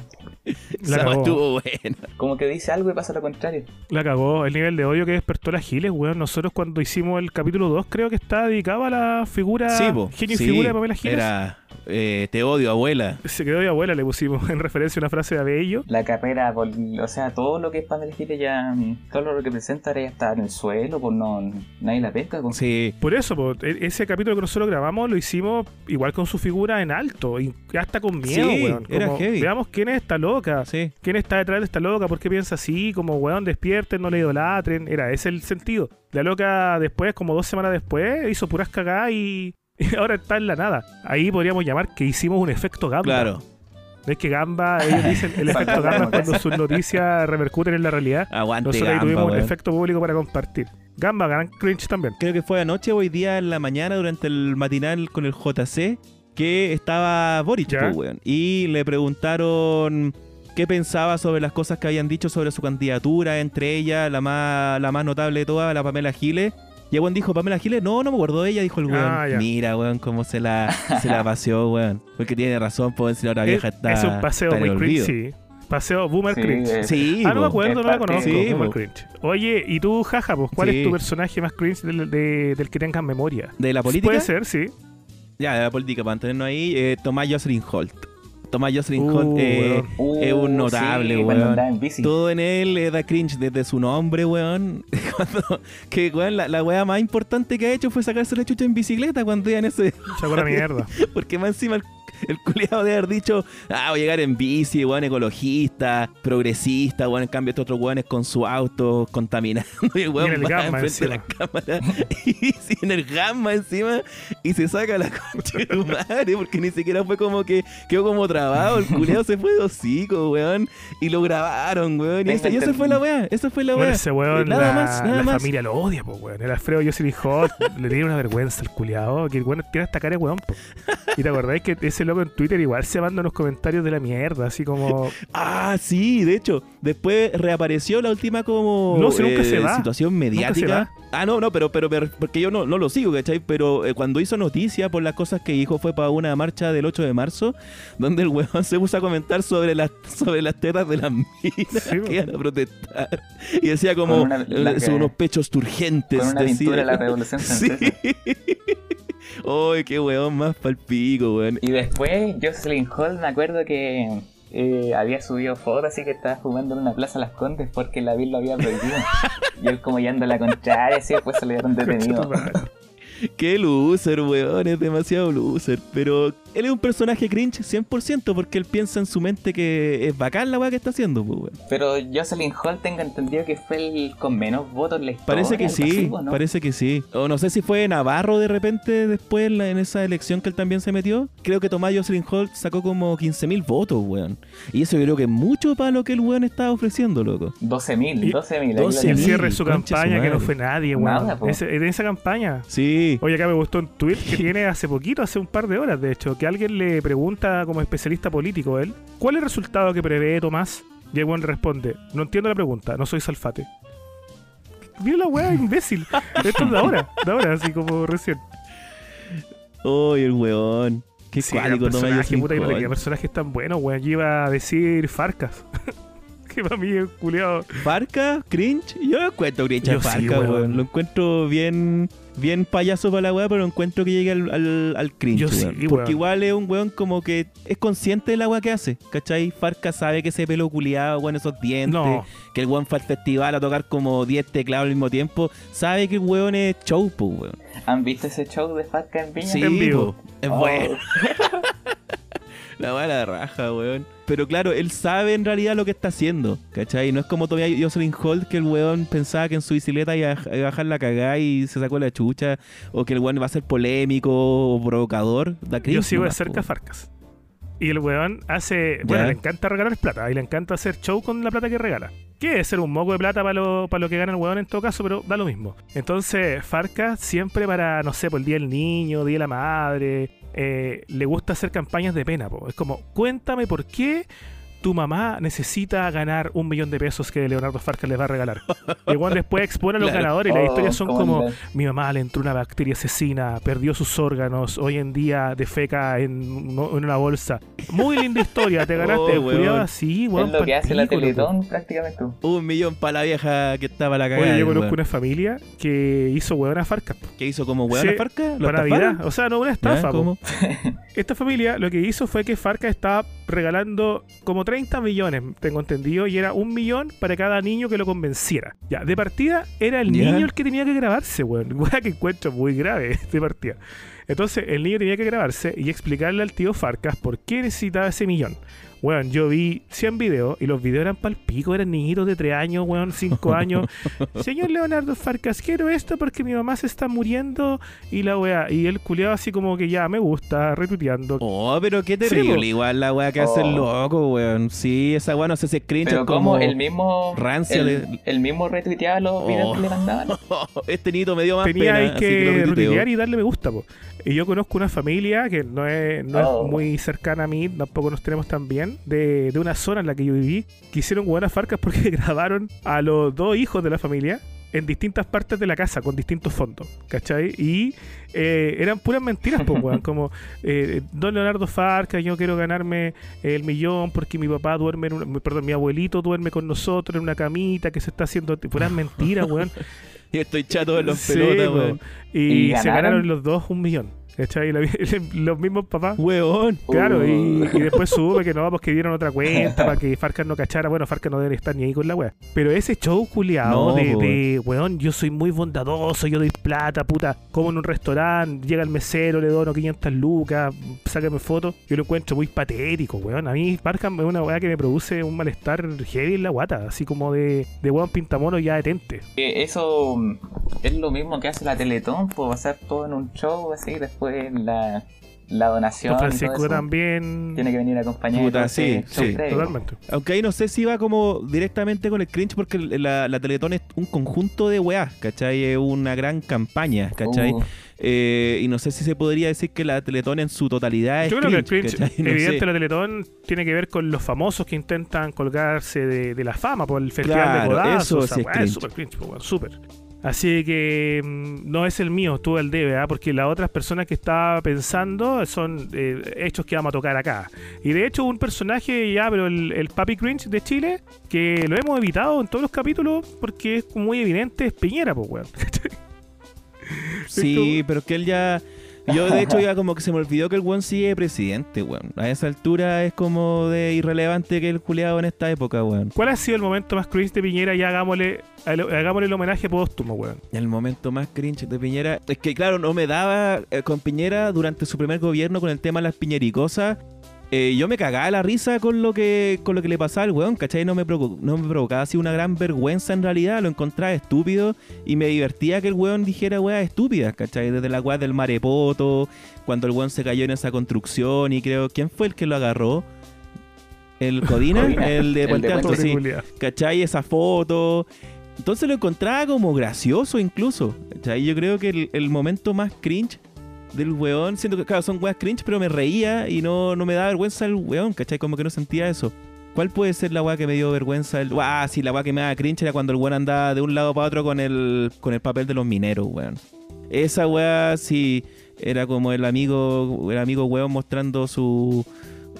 La cagó. estuvo buena. Como que dice algo y pasa lo contrario. La cagó. El nivel de odio que despertó la Giles, weón. Nosotros cuando hicimos el capítulo 2 creo que está dedicado a la figura... Sí, po. Genio y Sí, figura de Pamela Giles. Era eh, Te odio, abuela. Se quedó de abuela, le pusimos en referencia a una frase de Abello. La carrera, o sea, todo lo que es Pamela Giles ya. todo lo que presenta ahora ya está en el suelo, pues no. nadie la pesca. pues. Sí. Por eso, po, e- ese capítulo que nosotros grabamos lo hicimos igual con su figura en alto, y hasta con miedo, Sí, weón. era heavy. Veamos quién es esta loca. Sí. ¿Quién está detrás de esta loca? ¿Por qué piensa así? Como, weón, despierten, no le idolatren. Era ese el sentido. La loca después, como dos semanas después, hizo puras cagadas y, y ahora está en la nada. Ahí podríamos llamar que hicimos un efecto gamba. Claro. Es que gamba, ellos dicen el efecto gamba es cuando sus noticias repercuten en la realidad. Aguante Nosotros ahí gamba, tuvimos un efecto público para compartir. Gamba, gran cringe también. Creo que fue anoche o hoy día en la mañana durante el matinal con el JC que estaba Boric, po, weón. Y le preguntaron qué pensaba sobre las cosas que habían dicho sobre su candidatura, entre ellas la más, la más notable de todas, la Pamela Giles. Y el weón dijo, Pamela Giles, no, no me acuerdo de ella, dijo el weón. Ah, ya. Mira, weón, cómo se la, se la paseó, weón. Porque tiene razón, puedo decir ahora Es, vieja está. es un paseo muy cringe, sí. Paseo boomer Sí, cringe. eh, Sí, Ah, no me acuerdo, no la Es conozco. Sí, boomer cringe. Oye, ¿y tú, jaja, pues cuál Sí. es tu personaje más cringe del, de- del que tengas memoria? ¿De la política? Puede ser, sí. Ya, de la política, para mantenernos ahí, eh, Tomás Jocelyn Holt. Tomás Jocelyn Uh, Holt eh, es un Uh, notable, sí, cuando weón. andaba en bici. Todo en él eh, da cringe desde su nombre, weón. Cuando- que, weón, la, la weá más importante que ha hecho fue sacarse la chucha en bicicleta cuando iba en ese. Sacó la mierda. Porque más encima el, el culiado de haber dicho, ah, voy a llegar en bici, weón, ecologista, progresista, weón. En cambio, estos otros weones con su auto contaminando y el weón Y en el va gamma enfrente de la cámara y en el gamma encima y se saca la concha de tu madre porque ni siquiera fue como que quedó como trabado. El culiado se fue de hocico, weón. Y lo grabaron, weón. Y esa, y esa entendido. fue la weá, esa fue la Bueno, weá. ese weón, Nada la, más, nada la más. familia lo odia, pues, weón. El Alfredo Jocelyn Hot le tiene una vergüenza al culiado. Que el weón tiene hasta cara de weón, po. Y te acordáis que ese loco en Twitter igual se manda unos comentarios de la mierda, así como. Ah, sí, de hecho, después reapareció la última como No, si nunca se va. situación Nunca se mediática. Ah, no, no, pero, pero, pero- porque yo no, no lo sigo, ¿cachai? Pero eh, cuando hizo noticia por las cosas que dijo fue para una marcha del 8 de marzo, donde el weón se puso a comentar sobre las, sobre las tetas de las minas Sí, que iban a protestar. Y decía como, una- la eh, unos pechos turgentes. Con una decía. pintura de la Revolución Sí. Ay, qué weón más palpico, weón. Y después, Jocelyn Hall, me acuerdo que eh, había subido fotos así que estaba fumando en una plaza Las Condes porque la vil lo había prohibido. y él como yendo a la contraria, así después se le dieron detenido. Qué loser, weón, es demasiado loser. Pero él es un personaje cringe 100% porque él piensa en su mente que es bacán la weá que está haciendo, pues, weón. Pero Jocelyn Hall tengo entendido que fue el con menos votos en la historia. Parece que sí, parece que sí. O no sé si fue Navarro de repente después en, la- en esa elección que él también se metió. Creo que Tomás Jocelyn Holt sacó como 15.000 votos, weón. Y eso yo creo que es mucho para lo que el weón estaba ofreciendo, loco. 12.000, Y- 12.000. ahí 12.000. lo El tenía. cierre de su campaña, que no fue nadie, weón. Nada, po. Ese- en esa campaña. Sí. Oye, acá me gustó un tweet que tiene hace poquito, hace un par de horas, de hecho, que alguien le pregunta como especialista político él, ¿cuál es el resultado que prevé Tomás? Y el responde, no entiendo la pregunta, no soy salfate. Mira la weá, imbécil. Esto es de ahora, de ahora, así como recién. Oye, el weón. Qué Sí, Tomás personaje, Jocelyn puta, no Holt. tenía personajes tan buenos, weón. Yo iba a decir Farcas. que para mí es culiado. Farca, cringe, yo encuentro cringe a Yo sí, weón. Lo encuentro bien, bien payaso para la weá, pero encuentro que llega al, al, al cringe, Yo sí, weón. Porque igual es un weón como que es consciente de la weá que hace, ¿cachai? Farca sabe que ese pelo culiado, weón, esos dientes, No, que el weón fue al festival a tocar como 10 teclados al mismo tiempo, sabe que el weón es show, po, weón. ¿Han visto ese show de Farca en Viña? Sí, En vivo. es Oh, bueno. La bala raja, weón. Pero claro, él sabe en realidad lo que está haciendo, ¿cachai? No es como todavía Jocelyn Holt que el weón pensaba que en su bicicleta iba a bajar la cagada y se sacó la chucha, o que el weón va a ser polémico o provocador. Da yo sigo de cerca a. Farcas. Y el weón hace. Bueno, le encanta regalar plata y le encanta hacer show con la plata que regala. Que ser un moco de plata para lo, para lo que gana el weón en todo caso, pero da lo mismo. Entonces, Farcas siempre para, no sé, por el día del niño, día de la madre, eh, le gusta hacer campañas de pena. po. Es como, cuéntame por qué tu mamá necesita ganar un millón de pesos que Leonardo Farcas les va a regalar. Y weón después expone a los Claro. ganadores y las Oh, historias son cómo como, mi mamá le entró una bacteria asesina, perdió sus órganos, hoy en día defeca en, en una bolsa. Muy linda historia, te ganaste, Oh, el weón. Es lo que hace la. Teletón prácticamente. Un millón para la vieja que estaba la cagada. Oye, yo conozco weón. una familia que hizo weón a Farcas po, ¿Qué hizo como weón Sí, a Farca? ¿Lo para? Navidad. O sea, no una estafa. ¿Cómo? Esta familia lo que hizo fue que Farcas estaba regalando como 30 millones, tengo entendido, y era un millón para cada niño que lo convenciera. Ya, de partida era el niño el que tenía que grabarse, weón. Weón que encuentro muy grave de partida. Entonces, el niño tenía que grabarse y explicarle al tío Farcas por qué necesitaba ese millón. Weón, yo vi 100 videos y los videos eran pal pico, eran niñitos de 3 años, weón, 5 años. Señor Leonardo Farcas, quiero esto porque mi mamá se está muriendo y la weá. Y él culeaba así como que ya me gusta, retuiteando. Oh, pero qué Sí, terrible. po. Igual la weá que hace el Oh. loco, weón. Sí, esa weá no sé si es cringe Pero es como como... el mismo. rancia el, de- el mismo retuiteaba los videos Oh. que le mandaban. este niño me dio más tenía pena, que retuiteo. retuitear y darle me gusta, po. Y yo conozco una familia que no es, no Oh. es muy cercana a mí, tampoco nos tenemos tan bien, de, de una zona en la que yo viví, que hicieron buenas farcas porque grabaron a los dos hijos de la familia en distintas partes de la casa, con distintos fondos, ¿cachai? Y eh, eran puras mentiras, pues, weón, como, eh, don Leonardo Farca, yo quiero ganarme el millón porque mi papá duerme, en una- perdón, mi abuelito duerme con nosotros en una camita que se está haciendo, puras mentiras, weón. Y estoy chato de los Sí, pelotas, weón. Y, ¿Y se ganaron los dos un millón. Los mismos papás. Weón. Claro, y, y después supe que no, pues que dieron otra cuenta para que Farcas no cachara. Bueno, Farcas no debe estar ni ahí con la wea. Pero ese show culiado No, de, de, weón, yo soy muy bondadoso, yo doy plata, puta, como en un restaurante, llega el mesero, le dono 500 lucas, sácame fotos. Yo lo encuentro muy patético, weón. A mí Farcas es una weá que me produce un malestar heavy en la guata, así como de, de weón pintamono ya detente. Que eso mm, es lo mismo que hace la Teletón, pues hacer todo en un show así, después la, la donación. Don Francisco eso. también. Tiene que venir acompañado Puta, sí, sí. Totalmente. Aunque ahí no sé si va como directamente con el cringe porque la, la Teletón es un conjunto de weás, ¿cachai? Es una gran campaña, ¿cachai? Uh, Eh, y no sé si se podría decir que la Teletón en su totalidad es Yo creo que el cringe, ¿cachai? No evidente, sé. la Teletón tiene que ver con los famosos que intentan colgarse de, de la fama por el festival Claro, de codazos. eso o sea, sí es weá, cringe. súper cringe, weón, súper. Así que mm, no es el mío, tú el debe, ¿ah? porque las otras personas que estaba pensando son eh, hechos que vamos a tocar acá. Y de hecho, un personaje ya, pero el, el Papi Cringe de Chile, que lo hemos evitado en todos los capítulos porque es muy evidente, es Piñera, pues, weón. Sí, pero que él ya. Yo, de hecho, ya como que se me olvidó que el weón sigue presidente, weón. A esa altura es como de irrelevante que el culiado en esta época, weón. ¿Cuál ha sido el momento más cringe de Piñera? Ya hagámosle, hagámosle el homenaje póstumo, weón. El momento más cringe de Piñera es que, claro, no me daba eh, con Piñera durante su primer gobierno con el tema de las piñericosas. Eh, yo me cagaba la risa con lo que con lo que le pasaba al weón, ¿cachai? No me, provo- no me provocaba así una gran vergüenza en realidad, lo encontraba estúpido y me divertía que el weón dijera weas estúpidas, ¿cachai? Desde la weá del marepoto, cuando el weón se cayó en esa construcción y creo, ¿quién fue el que lo agarró? ¿El Codina? El de Puente Alto, sí. ¿Cachai? Esa foto. Entonces lo encontraba como gracioso incluso. ¿Cachai? Yo creo que el, el momento más cringe del weón, siento que claro, son weas cringe, pero me reía y no, no me da vergüenza el weón, ¿cachai? Como que no sentía eso. ¿Cuál puede ser la wea que me dio vergüenza? El... Ah, sí, la wea que me da cringe era cuando el weón andaba de un lado para otro con el, con el papel de los mineros, weón. Esa wea sí era como el amigo, el amigo weón mostrando su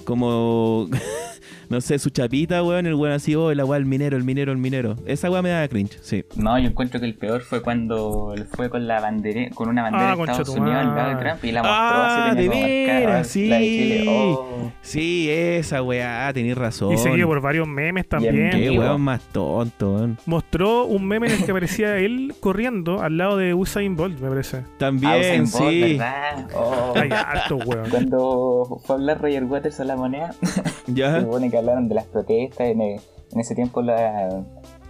como no sé, su chapita, weón, el weón así, oh, la weá, el minero, el minero, el minero. Esa weá me da cringe, sí. No, yo encuentro que el peor fue cuando él fue con la bandera, con una bandera Ah, de Estados Unidos al lado de. Trump y la mostró Ah, así de veras, la de Chile. sí. Oh. Sí, esa weá, tenés razón. Y seguido por varios memes también. Qué weón más tonto, weón. Mostró un meme en el que aparecía él corriendo al lado de Usain Bolt, me parece. Ah, También, Usain Bolt, sí. ¿verdad? Oh. Ay, harto, weón. Cuando fue a hablar Roger Waters a la moneda, se Ya. supone que hablaron de las protestas en, e- en ese tiempo la-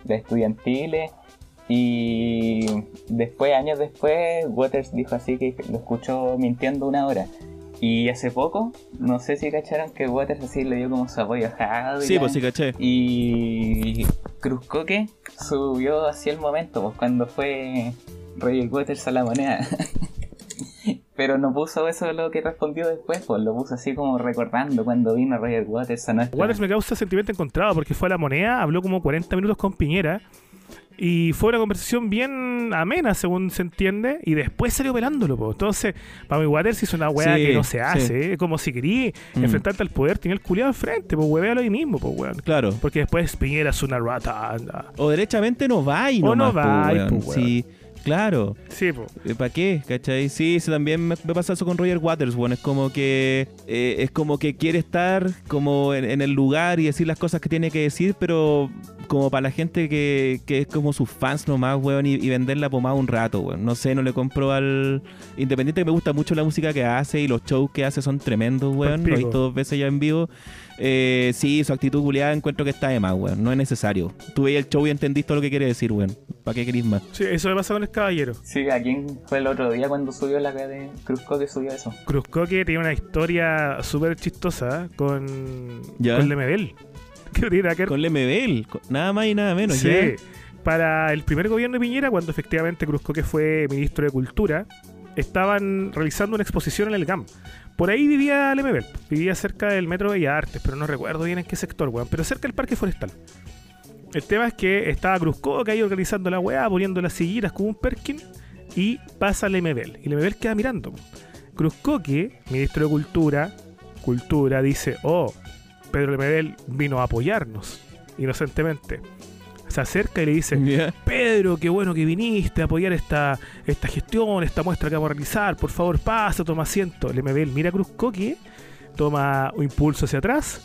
las estudiantiles y después, años después, Waters dijo así que lo escuchó mintiendo una hora. Y hace poco, no sé si cacharon que Waters así le dio como su apoyo y Sí, la- pues sí, caché. Y Cruzcoque subió hacia el momento, pues cuando fue Roger Waters a la moneda. Pero no puso eso lo que respondió después, pues lo puso así como recordando cuando vino Roger Waters a nuestra... Waters me causa sentimiento encontrado porque fue a la moneda, habló como 40 minutos con Piñera y fue una conversación bien amena, según se entiende, y después salió pelándolo. po. Entonces, para mi Waters hizo una weá Sí, que no se sí. hace. Como si quería Mm. enfrentarte al poder, tenía el culiado enfrente, pues huevéalo ahí mismo, pues weón. Claro. Porque después Piñera es una rata, anda. O derechamente no va y O no nomás, po, va y, weón. po, weón. Sí, claro. Sí, pues. ¿Para qué? ¿Cachai? Sí, sí, también me, me pasa eso con Roger Waters, bueno, es como que eh, es como que quiere estar como en, en el lugar y decir las cosas que tiene que decir, pero como para la gente que, que es como sus fans nomás, weón, y, y vender la pomada un rato, weón. No sé, no le compro al... Independiente que me gusta mucho la música que hace y los shows que hace son tremendos, weón. Lo he visto dos veces ya en vivo. Eh, sí, su actitud culiada encuentro que está de más, weón. No es necesario. Tú veías el show y entendiste todo lo que quiere decir, weón. ¿Para qué querís más? Sí, eso me pasa con el caballero. Sí, ¿a quién fue el otro día cuando subió la de Cruzcoque subió eso? Cruzcoque tiene una historia súper chistosa con, Ya. con Lemebel. Que que Con Lemebel, nada más y nada menos. Sí. ¿ya? Para el primer gobierno de Piñera, cuando efectivamente Cruzcoque fue ministro de Cultura, estaban realizando una exposición en el GAM. Por ahí vivía Lemebel, vivía cerca del Metro Bellas Artes, pero no recuerdo bien en qué sector, weón, pero cerca del Parque Forestal. El tema es que estaba Cruzcoque ahí organizando la weá, poniendo las sillitas como un Perkin, y pasa Lemebel. Y Lemebel queda mirando. Cruzcoque, ministro de Cultura, Cultura, dice, oh, Pedro Lemebel vino a apoyarnos, inocentemente. Se acerca y le dice. Pedro, qué bueno que viniste a apoyar esta, esta gestión, esta muestra que vamos a realizar. Por favor, pasa, toma asiento. Le me ve el mira Cruzcoque, toma un impulso hacia atrás,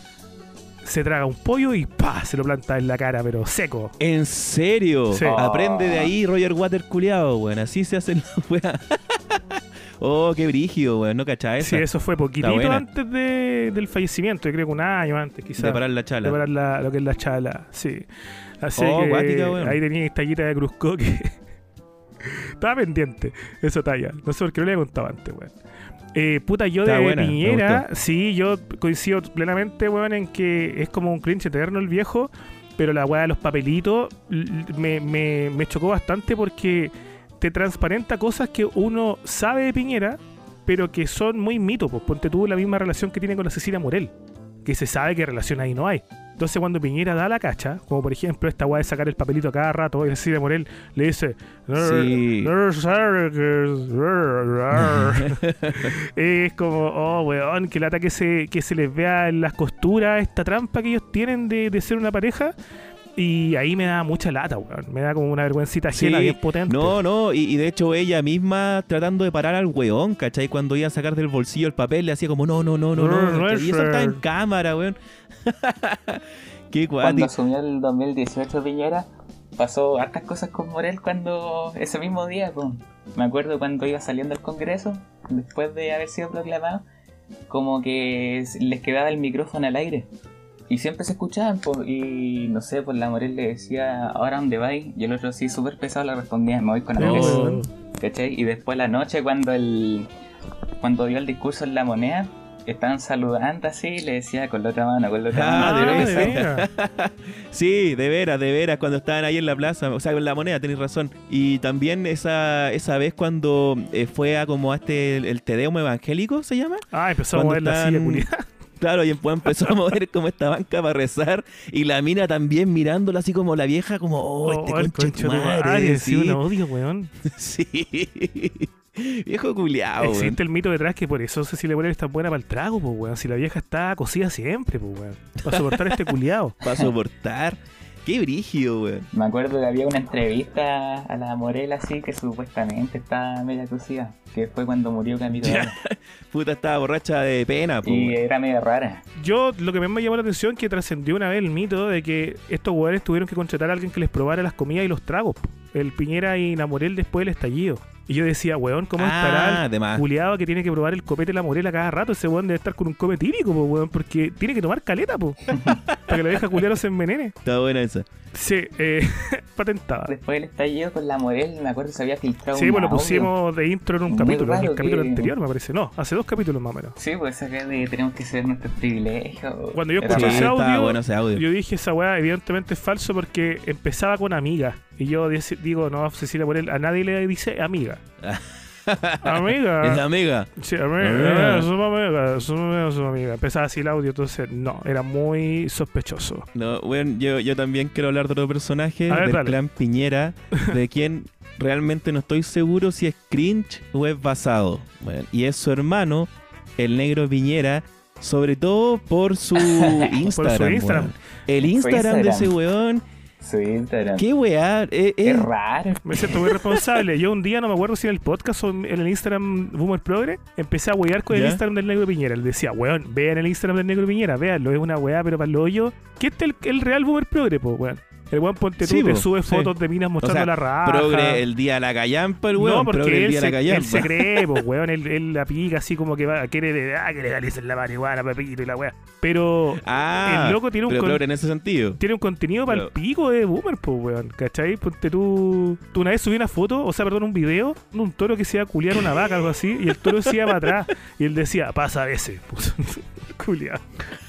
se traga un pollo y ¡pa! se lo planta en la cara, pero seco. ¿En serio? Sí. Aprende de ahí Roger Water culiado, weón. Así se hacen las weas. oh, qué brígido, weón. No cachá esa. Sí, eso fue poquitito antes de- del fallecimiento, yo creo que un año antes, quizás. de parar la chala. de parar la- lo que es la chala, sí. Así Oh, que guática, weón. ahí tenía esta tallita de Cruzcoque. Estaba pendiente esa talla. No sé por qué no le había contado antes, weón. Eh, puta, yo Está de buena, Piñera, sí, yo coincido plenamente, weón, en que es como un cringe eterno el viejo, pero la weá de los papelitos me, me, me chocó bastante porque te transparenta cosas que uno sabe de Piñera, pero que son muy mitos. Pues ponte tú la misma relación que tiene con la Cecilia Morel, que se sabe que relación ahí no hay. Entonces cuando Piñera da la cacha, como por ejemplo esta weá de sacar el papelito a cada rato, y Cecilia Morel le dice, Sí. "No sabe que es como, oh weón, que lata que se, que se les vea en las costuras esta trampa que ellos tienen de, de ser una pareja. Y ahí me da mucha lata, weón. Me da como una vergüencita ajena Sí. bien potente. No, no, y, y de hecho ella misma tratando de parar al weón, ¿cachai? Cuando iba a sacar del bolsillo el papel le hacía como no, no, no, no, No, no. no es y eso está en cámara, weón. Qué Cuando cuático. asumió el 2018 Piñera, pasó hartas cosas con Morel cuando ese mismo día, po. me acuerdo cuando iba saliendo al Congreso, después de haber sido proclamado, como que les quedaba el micrófono al aire. Y siempre se escuchaban, po, y no sé, pues la Morel le decía, ¿ahora dónde vais? Y el otro sí, súper pesado le respondía, me voy con Andrés. weón. ¿Cachai? Y después la noche cuando el cuando dio el discurso en la moneda, estaban saludando así, le decía con la otra mano, con la otra Ah, mano. Ah, de de veras. veras. Sí, de veras, de veras, cuando estaban ahí en la plaza, o sea, en la moneda, tenéis razón. Y también esa, esa vez cuando eh, fue a como a este, el, el Tedeum evangélico, ¿se llama? Ah, empezó a mover la silla. Claro, y empezó a mover como esta banca para rezar y la mina también mirándola así como la vieja, como, oh, este el concha de madre, sí, sí, odio, weón. sí. Viejo culiao, weón. Existe el mito detrás que por eso Cecilia Morel está buena para el trago, pues, weón. Si la vieja está cocida siempre, pues, weón. Para soportar este culiado. Para soportar. Qué brígido, weón. Me acuerdo que había una entrevista a la Morel así que supuestamente estaba media cocida, que fue cuando murió Camilo. Puta, estaba borracha de pena, po, Y era media rara. Yo, lo que más me llamó la atención es que trascendió una vez el mito de que estos weones tuvieron que contratar a alguien que les probara las comidas y los tragos. po. El Piñera y la Morel después del estallido. Y yo decía, weón, ¿cómo Ah, estará el culiado que tiene que probar el copete de la Morel a cada rato? Ese weón debe estar con un come típico, po, weón, porque tiene que tomar caleta, po. para que la vieja culiada se envenene. Está buena esa. Sí, eh, patentada. Después del estallido con la Morel, me acuerdo que se había filtrado Sí, pues lo audio. pusimos de intro en un Muy capítulo, en el capítulo que- anterior, me parece. No, hace dos capítulos más o menos. Sí, pues acá de tenemos que ser nuestros privilegios. Cuando yo escuché Sí, ese bueno ese audio. Yo dije, esa weá evidentemente es falso porque empezaba con amiga. Y yo digo, no, Cecilia Morel, a nadie le dice amiga. Es amiga. amiga. Sí, amiga. Amiga. amigas, somos amigas, somos amigas. Empezaba así el audio, entonces no, era muy sospechoso. No, bueno, yo, yo también quiero hablar de otro personaje ver, del dale. clan Piñera, de quien realmente no estoy seguro si es cringe o es basado. Bueno, y es su hermano, el negro Piñera, sobre todo por su Instagram. Por su Instagram. El Instagram, de ese weón, Su Instagram. qué weá, eh, eh, Es raro. Me siento muy responsable. Yo un día, no me acuerdo si en el podcast o en el Instagram Boomer Progre, empecé a wear con el. Instagram del Negro Piñera. Le decía, weón, vean el Instagram del Negro Piñera, véanlo, es una weá, pero para el hoyo. ¿Qué es el, el real Boomer Progre, po, weón? El weón ponte tú, Sí, te sube sí. fotos de minas mostrando sea, la raja. progre el día de la callampa, el weón, no, progre porque el él día de se, la él se cree, pues, weón, él, él la pica así como que va, quiere de, ah, que legalicen la marihuana, papito y la weá. Pero Ah, el loco tiene un pero en ese sentido. tiene un contenido para el pico de boomer, pues, weón, ¿cachai? Ponte tú, tú una vez subí una foto, o sea, perdón, un video de un toro que se iba a culiar una vaca, algo así, y el toro se iba para atrás, y él decía, pasa a veces, culiado.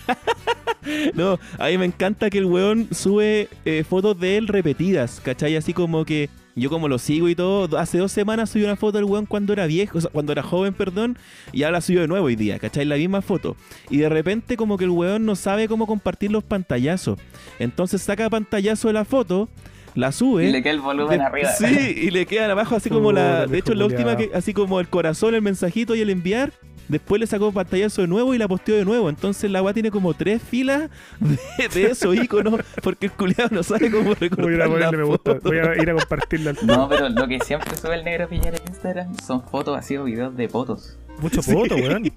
No, a mí me encanta que el weón sube eh, fotos de él repetidas, ¿cachai? Así como que yo como lo sigo y todo, hace dos semanas subí una foto del weón cuando era viejo, o sea, cuando era joven, perdón, y ahora la subió de nuevo hoy día, ¿cachai? La misma foto. Y de repente como que el weón no sabe cómo compartir los pantallazos. Entonces saca pantallazo de la foto, la sube. Y le queda el volumen de- arriba. Sí, y le quedan abajo así como la... De hecho, la última que... Así como el corazón, el mensajito y el enviar. Después le sacó pantallazo de nuevo y la posteó de nuevo. Entonces la weá tiene como tres filas de, de esos iconos porque el culiado no sabe cómo recortar Voy a ir a la ponerle me gusta, voy a ir a compartirla al No, pero lo que siempre sube el negro Piñera en Instagram son fotos así o videos de potos. Mucho Sí. foto, weón.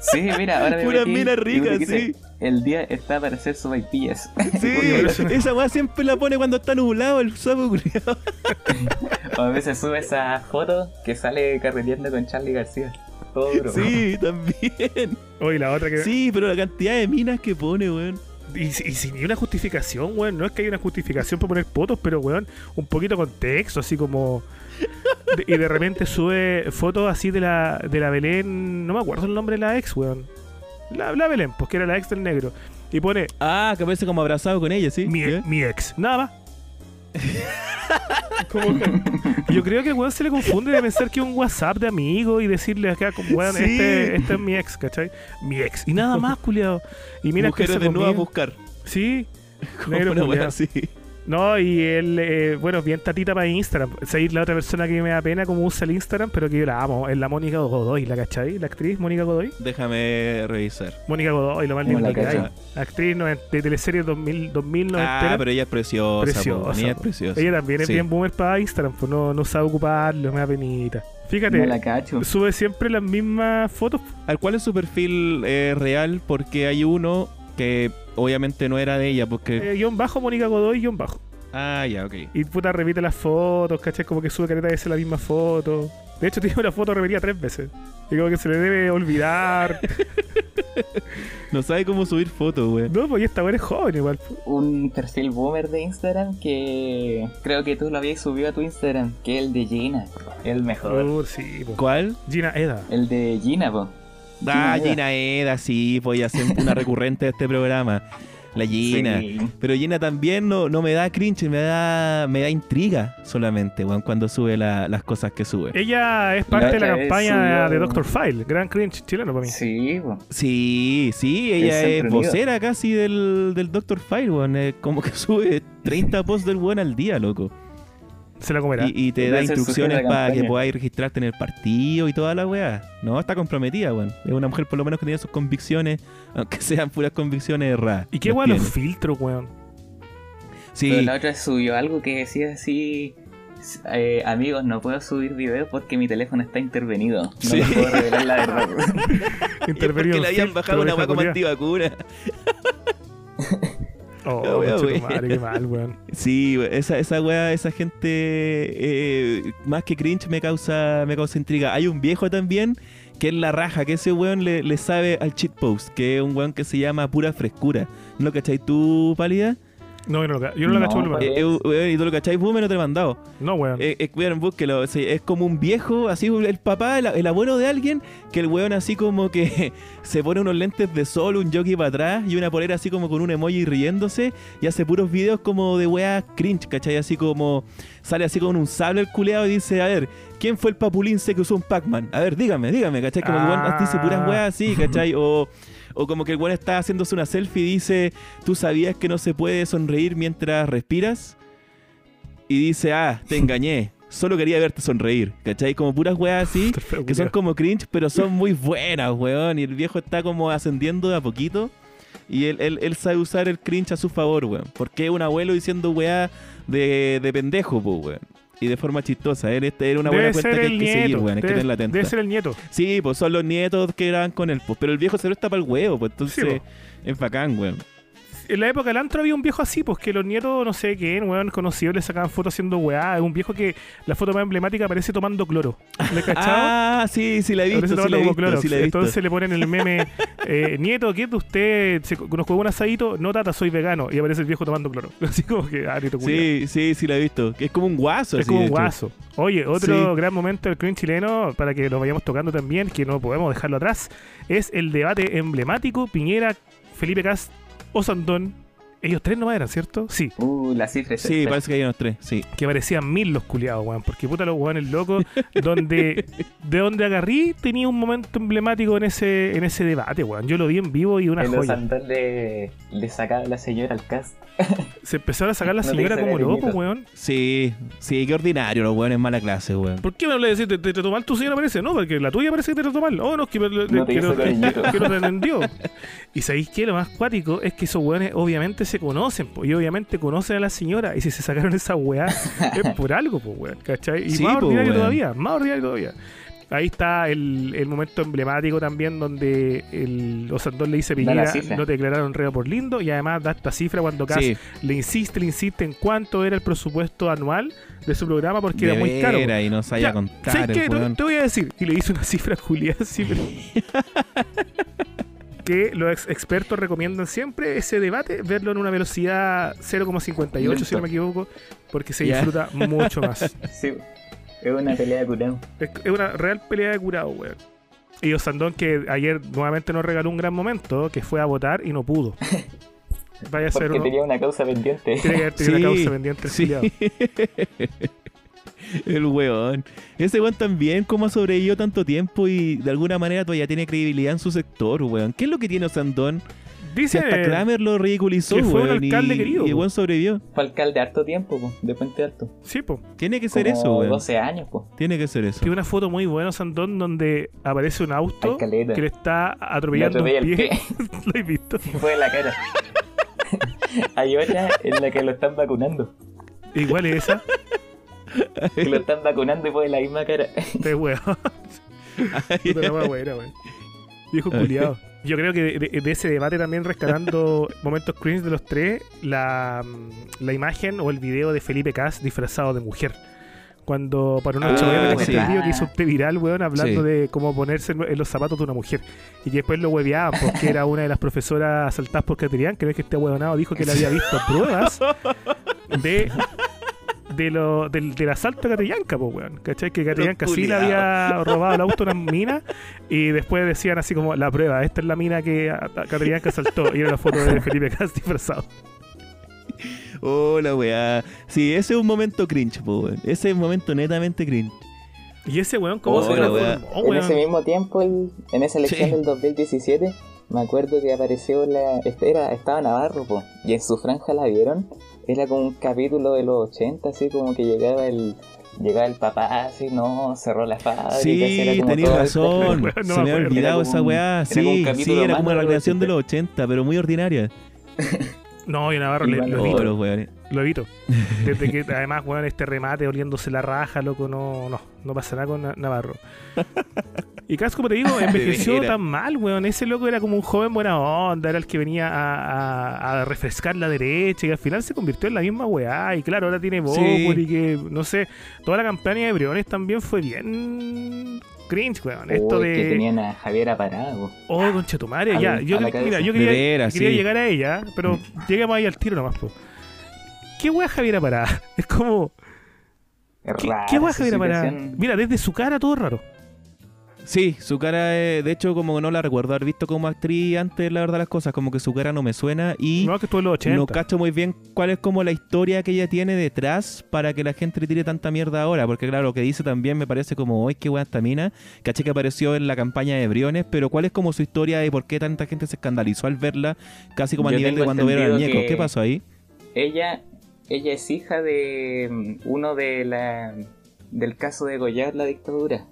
Sí, mira, ahora me Pura sí. El día está para hacer sopaipillas. Sí, esa weá siempre la pone cuando está nublado el sapo culiado. o a veces sube esa foto que sale carreteando con Charlie García. Todo duro. Sí, también. Oye, la otra que... Sí, pero la cantidad de minas que pone, weón. Y, y sin ni una justificación, weón. No es que haya una justificación para poner fotos, pero, weón, un poquito de contexto, así como... de- y de repente sube fotos así de la, de la Belén... No me acuerdo el nombre de la ex, weón. La, la Belén, pues que era la ex del negro. Y pone Ah, que aparece como abrazado con ella, ¿sí? mi, mi ex. Nada más. Como que- yo creo que el weón se le confunde de pensar que es un WhatsApp de amigo y decirle acá, como, weón, Sí. este, este es mi ex, ¿cachai? Mi ex. Y nada más, culiado. Y mira que Mujeres se de nuevo a buscar. Sí. Como Negro una weá culiao. así. No, y él, eh, bueno, bien tatita para Instagram. Seguir la otra persona que me da pena como usa el Instagram, pero que yo la amo, es la Mónica Godoy, ¿la cachai? La actriz Mónica Godoy. Déjame revisar. Mónica Godoy, lo más ¿Cómo lindo que hay. Actriz noven- de teleserie 2000, 2090. Ah, pero ella es preciosa. Preciosa. Ella es preciosa. Ella también es Sí. bien boomer para Instagram, pues no, no sabe ocuparlo, me da penita. Fíjate, No la cacho. sube siempre las mismas fotos. ¿Al cual es su perfil eh, real? Porque hay uno que obviamente no era de ella, porque... Eh, guion bajo, Mónica Godoy, guion bajo. Ah, ya, ok. Y puta repite las fotos, ¿cachai? Como que sube careta veces la misma foto. De hecho, tiene una foto repetida tres veces. Y como que se le debe olvidar. No sabe cómo subir fotos, güey. no, pues y esta weá es joven igual. Un perfil boomer de Instagram que creo que tú lo habías subido a tu Instagram, que es el de Gina. El mejor. Uh, sí, po. ¿Cuál? Gina Eda. El de Gina, po. Ah, Gina Gina Eda, sí, voy a ser una recurrente de este programa. La Gina. Sí. Pero Gina también no, no me da cringe, me da, me da intriga solamente, weón, cuando sube la- las cosas que sube. Ella es parte de la campaña subió- de Doctor File, gran cringe chileno para mí. Sí. Sí, sí, ella El es vocera casi del, del. Fire, weón. eh, como que sube 30 posts del weón al día, loco. Se la comerá. Y, y te da instrucciones para que podáis registrarte en el partido y toda la weá. No, está comprometida, weón. Es una mujer por lo menos que tiene sus convicciones, aunque sean puras convicciones erradas. ¿Y qué weá los filtros, weón? Sí, Pero la otra subió algo que decía así. eh, amigos, no puedo subir videos porque mi teléfono está intervenido. No Sí. les puedo revelar la verdad. y es Intervenido porque le habían bajado una weá como antivacuna. Oh, La wea, madre, qué mal, weón. Sí, esa, esa weá, esa gente eh, más que cringe me causa, me causa intriga. Hay un viejo también que es la raja, que ese weón le, le sabe al cheat post, que es un weón que se llama pura frescura. ¿No cachai tú, pálida? No, yo no lo, yo no lo No, cacho, weón. Eh, eh, ¿Y tú lo cachai? Boomer no te lo he mandado. No, weón. Eh, eh, weón, búsquelo. Sí, es como un viejo, así el papá, el, el abuelo de alguien, que el weón así como que se pone unos lentes de sol, un jockey para atrás y una polera así como con un emoji riéndose y hace puros videos como de weas cringe, ¿cachai? Así como sale así con un sable el culeado y dice, a ver, ¿quién fue el papulince que usó un Pac-Man? A ver, dígame, dígame, ¿cachai? Como que el weón dice puras weas así, ¿cachai? O... O como que el weón está haciéndose una selfie y dice, ¿tú sabías que no se puede sonreír mientras respiras? Y dice, ah, te engañé. Solo quería verte sonreír. ¿Cachai? Como puras weas así, que son como cringe, pero son muy buenas, weón. Y el viejo está como ascendiendo de a poquito. Y él, él, él sabe usar el cringe a su favor, weón. Porque es un abuelo diciendo weá de, de pendejo, pues, weón. Y de forma chistosa. Él, este, era una buena Debe cuenta que hay que seguir, weón. Hay que tenerla atenta. debe ser el nieto. Sí, pues son los nietos que graban con él, pues. Pero el viejo se lo está para el huevo, pues entonces Sí, es bacán, weón. En la época del antro había un viejo así, pues que los nietos, no sé quién, weón, conocidos, le sacaban fotos haciendo weá. Un viejo que la foto más emblemática aparece tomando cloro. ¿Le cachado? Ah, sí, sí la he visto, sí tomando la he como visto, Clorox. sí la he visto. Entonces le ponen el meme, eh, nieto, ¿qué es de usted? ¿Se conozco un asadito? No, tata, soy vegano. Y aparece el viejo tomando cloro. Así como que, ah, nieto. Sí, sí, sí la he visto. Es como un guaso, Es así, como un guaso. Oye, otro Sí. gran momento del cringe chileno, para que lo vayamos tocando también, que no podemos dejarlo atrás, es el debate emblemático Piñera, Felipe Cast, Osandón. Ellos tres nomás eran, ¿cierto? Sí, Uh, la cifra es Sí, esta. parece que hay unos tres, sí. que parecían mil los culiados, weón. Porque puta los weones locos, donde de donde agarrí tenía un momento emblemático en ese en ese debate, weón. Yo lo vi en vivo y una En los joya. andar le, le sacaba la señora al cast. Se empezaron a sacar la No señora como loco, weón. Sí, sí, qué ordinario los weones mala clase, weón. ¿Por qué me hablas de decir, te, te trató mal tu señora parece? No, porque la tuya parece que te trató mal. Oh, no, es que, No te que, que no te entendió. Y sabéis que lo más cuático es que esos weones obviamente se conocen, po, y obviamente conocen a la señora. Y si se sacaron esa weá, es por algo, pues, weón, ¿cachai? Y Sí, más po, ordinario weón. todavía, más ordinario todavía. Ahí está el, el momento emblemático también donde el Osandón le dice Piñera, no te declararon reo por lindo, y además da esta cifra cuando Cas Sí, le insiste, le insiste en cuánto era el presupuesto anual de su programa porque de era muy caro. veras, y no sabía contar ¿Sabes qué? Te, te voy a decir. Y le hice una cifra Julián así, pero- que los ex- expertos recomiendan siempre ese debate, verlo en una velocidad 0,58, si no me equivoco, porque se disfruta mucho más. Sí, es una pelea de curado. es una real pelea de curado, weón. Y Osandón, que ayer nuevamente nos regaló un gran momento, que fue a votar y no pudo. Vaya a ser Porque uno. tenía una causa pendiente. Tiene que haber tenido Sí, una causa pendiente sí. El weón. Ese weón también, como ha sobrevivido tanto tiempo y de alguna manera todavía tiene credibilidad en su sector, weón. ¿Qué es lo que tiene Osandón? Si Dice. hasta Kramer lo ridiculizó, que fue un weón, y- querido, Y el po. weón sobrevivió. Fue alcalde harto tiempo, po, de Puente Alto. Sí, po. Tiene que ser Como eso, weón. 12 años, po. Tiene que ser eso. Tiene una foto muy buena, Sandón, donde aparece un auto que le está Le atropellando un atropella el pie. pie. ¿Lo he visto? Fue en la cara. Hay otra en la que lo están vacunando. Igual es esa. Que lo están vacunando y fue en la misma cara. Este weón. Puta la buena, weón. Viejo culiado. Yo creo que de, ese debate también rescatando momentos cringe de los tres, la, mm, la imagen o el video de Felipe Cas disfrazado de mujer. Cuando para una Ah, weón, sí. que hizo usted viral, weón, hablando Sí. de cómo ponerse en los zapatos de una mujer. Y después lo hueveaban porque era una de las profesoras asaltadas por Caterian, que no es que este huevonado dijo que le había visto pruebas de de lo, del, del asalto a Catillanca, pues, weón. ¿Cachai? Que Catillanca sí le había robado el auto a una mina y después decían así como la prueba, esta es la mina que Catillanca asaltó y era la foto de Felipe Cas disfrazado. Hola, weá. Sí, ese es un momento cringe, po, weón. Ese es un momento netamente cringe. Y ese weón, ¿cómo Oh, se la transformó, en weón? ese mismo tiempo, el- en esa elección Sí. del 2017, me acuerdo que apareció la. este Era, estaba Navarro, po, y en su franja la vieron. Era como un capítulo de los 80, así como que llegaba el. Llegaba el papá, así, no, cerró la fábrica. así, era Sí, como tenías el- razón. Weón, no Se me había olvidado esa weá. era como Sí, sí, era como la recreación de 80. los 80, pero muy ordinaria. No, yo Navarro le- lo evito. los weones. Lo evito. Desde que además, weón, este remate oliéndose la raja, loco, no, no, no pasa nada con Na- Navarro. Y Cas, como te digo, envejeció tan mal, weón. Ese loco era como un joven buena onda, era el que venía a, a- a refrescar la derecha y al final se convirtió en la misma weá. Y claro, ahora tiene voz Sí. y que, no sé, toda la campaña de Briones también fue bien cringe, weón. Esto de. que tenían a Javier Aparago. Oh, conchetumare, A ya. la- Yo, mira, quería, veras, quería sí. llegar a ella, pero lleguemos ahí al tiro nomás, po. ¿Qué wea Javiera Parada? Es como. Es ¿Qué, esa Javiera Parada? Mira, desde su cara todo raro. Sí, su cara, eh, de hecho, como que no la recuerdo haber visto como actriz antes, la verdad, las cosas, como que su cara no me suena y No, que estuvo en los 80. no cacho muy bien cuál es como la historia que ella tiene detrás para que la gente le tire tanta mierda ahora, porque claro, lo que dice también me parece como, hoy qué buena esta mina, caché que apareció en la campaña de Briones, pero cuál es como su historia y por qué tanta gente se escandalizó al verla, casi como a Yo nivel de cuando vieron al entendido Ñeco, que- ¿qué pasó ahí? Ella, ella es hija de mm, uno de la del caso de Goyard la dictadura.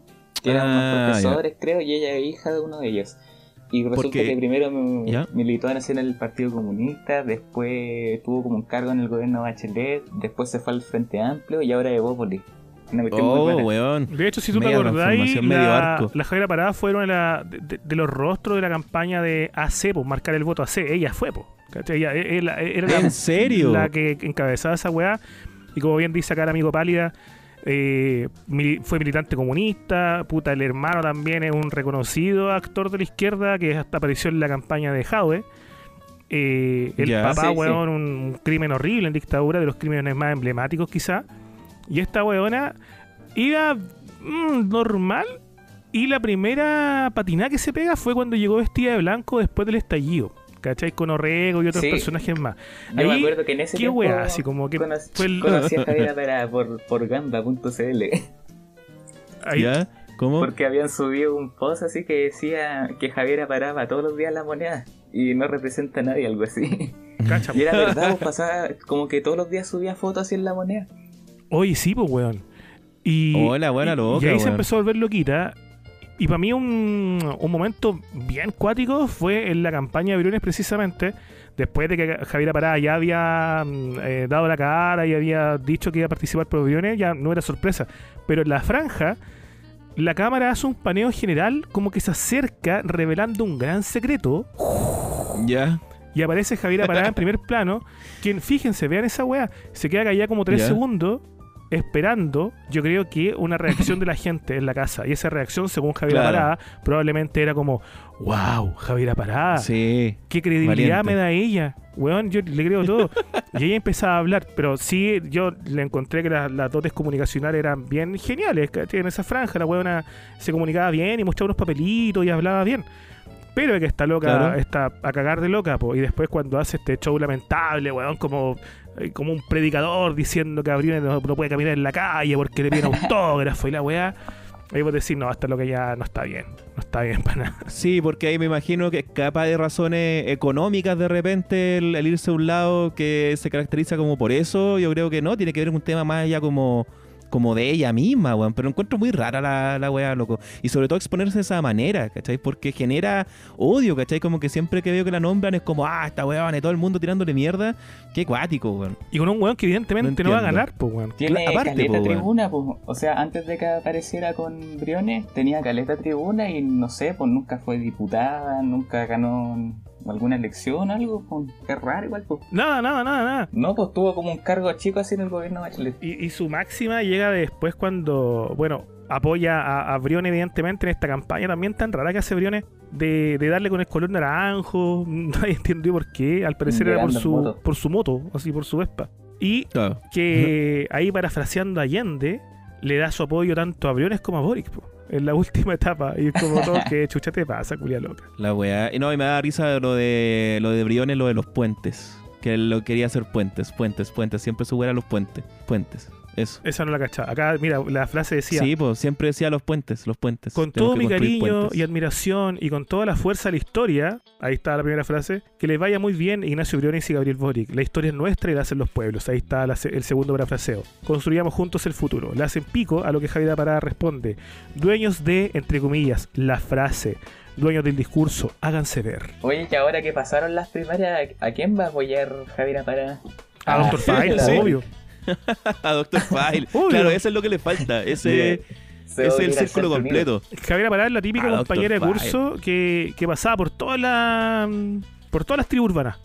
Que eran Ah, unos profesores, creo, y ella es hija de uno de ellos. Y resulta Porque- que primero ¿Ya? militó en el Partido Comunista, después tuvo como un cargo en el gobierno Bachelet, después se fue al Frente Amplio y ahora es Bópoli. Una Oh, weón. De hecho, si tú te Media acordáis, medio la, la Javiera Parada fueron la, de, de- de los rostros de la campaña de AC, pues, marcar el voto AC. Ella fue, pues. ¿cachai? Ella, e- ella- era la, ¿En serio? la que encabezaba esa weá. Y como bien dice acá el amigo Pálida, eh, fue militante comunista. Puta, el hermano también es un reconocido actor de la izquierda que hasta apareció en la campaña de Jadwe. Eh, el papá, Sí, un crimen horrible en dictadura, de los crímenes más emblemáticos quizá. Y esta weona iba mm, normal. Y la primera patinada que se pega fue cuando llegó vestida de blanco después del estallido. ¿Cachai? Con Orrego y otros Sí. personajes más. Yo me Ahí, acuerdo que en ese qué tiempo wea, así como que conocí, fue el- conocí a Javier Aparago por, por gamba.cl. Ahí, ¿Ya? ¿Cómo? Porque habían subido un post así que decía que Javier paraba todos los días la moneda y no representa a nadie, algo así. cacha, Y era verdad, pues, pasaba como que todos los días subía fotos así en la moneda. Oye, sí, pues, weón. Y, Hola, buena loca, y ahí se empezó a volver loquita. Y para mí un, un momento bien cuático fue en la campaña de Briones precisamente, después de que Javier Parada ya había mm, eh, dado la cara y había dicho que iba a participar por Briones, ya no era sorpresa. Pero en la franja, la cámara hace un paneo general como que se acerca revelando un gran secreto ¿Ya? y aparece Javier Parada en primer plano, quien, fíjense, vean esa weá, se queda callada como tres segundos, esperando, yo creo que una reacción de la gente en la casa. Y esa reacción, según Javier Claro. Parada, probablemente era como, wow, Javier Parada, Sí. qué credibilidad valiente. me da ella. Weón, yo le creo todo. y ella empezaba a hablar, pero sí, yo le encontré que las, las dotes comunicacionales eran bien geniales. En esa franja, la weona se comunicaba bien y mostraba unos papelitos y hablaba bien. Pero es que está loca, Claro. está a cagar de loca, po. y después cuando hace este show lamentable, weón, como, como un predicador diciendo que Abril no, no puede caminar en la calle porque le piden autógrafo y la weá. Ahí vos decís, no, hasta lo que ya no está bien. No está bien para nada. Sí, porque ahí me imagino que es capaz de razones económicas de repente el, el irse a un lado que se caracteriza como por eso. Yo creo que no, tiene que ver con un tema más allá como como de ella misma, weón. Pero encuentro muy rara la, la weá, loco. Y sobre todo exponerse de esa manera, ¿cachai? Porque genera odio, ¿cachai? Como que siempre que veo que la nombran es como, ah, esta weá, y todo el mundo tirándole mierda. Qué cuático, weón. Y con un weón que evidentemente No no, va a ganar, pues weón. Tiene aparte, caleta po, weón. tribuna, pues. O sea, antes de que apareciera con Briones, tenía caleta tribuna y no sé, pues nunca fue diputada, nunca ganó alguna elección o algo. Pues, es raro igual, pues. Nada, nada, nada, nada. No, pues tuvo como un cargo chico así en el gobierno de Bachelet. Y, y su máxima llega después cuando, bueno, apoya a, a Briones evidentemente en esta campaña también tan rara que hace Briones de, de darle con el color naranjo. Nadie entendió por qué. Al parecer era por su, moto. por su moto, así por su Vespa. Y Claro. que ahí parafraseando a Allende, le da su apoyo tanto a Briones como a Boric, po, en la última etapa. Y es como todo que chucha te pasa, culia loca. La weá. Y no, y me da risa lo de lo de Briones, lo de los puentes. Que él lo quería hacer puentes, puentes, puentes. Siempre su era los puentes. Puentes. Eso. Esa no la cachaba. Acá, mira, la frase decía. Sí, pues siempre decía los puentes, los puentes. Con Tenemos todo que mi cariño puentes. y admiración y con toda la fuerza de la historia, ahí está la primera frase, que les vaya muy bien Ignacio Briones y Gabriel Boric. La historia es nuestra y la hacen los pueblos. Ahí está la se- el segundo parafraseo. Construyamos juntos el futuro. Le hacen pico a lo que Javier Parada responde. Dueños de, entre comillas, la frase. Dueños del discurso, háganse ver. Oye, y ahora que pasaron las primarias, ¿a quién va a apoyar Javier Parada? A Ah, Dr. File, sí. obvio. a Doctor File. Claro, eso es lo que le falta. Ese, Se es el círculo completo. Javier Parada es la típica Dr. compañera de curso que, que pasaba por todas las por todas las tribus urbanas.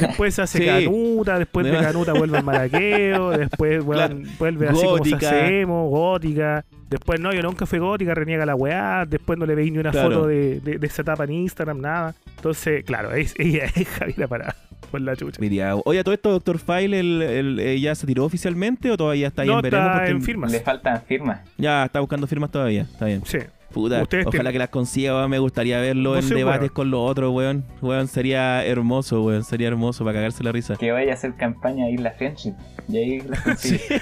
Después se hace Sí. canuta, después de canuta vuelve al maraqueo, después vuelve así como Gótica. se hace emo, gótica. Después no, yo nunca fui gótica, reniega la weá. Después no le veis ni una Claro. foto de, de- de esa etapa en Instagram, nada. Entonces, claro, es, ella es Javier Parada por la chucha. Oye, ¿a todo esto, Doctor File, el, el- eh, ya se tiró oficialmente o todavía está ahí no, en veremos? está Porque en firmas. Le faltan firmas. Ya está buscando firmas todavía. Está bien. Sí. Puta, Ustedes ojalá tienen- que las consiga, weón. Me gustaría verlo en debates weón. con los otros, weón. Weón, sería hermoso, weón. Sería hermoso para cagarse la risa. Que vaya a hacer campaña a Isla Friendship. Y ahí consigue.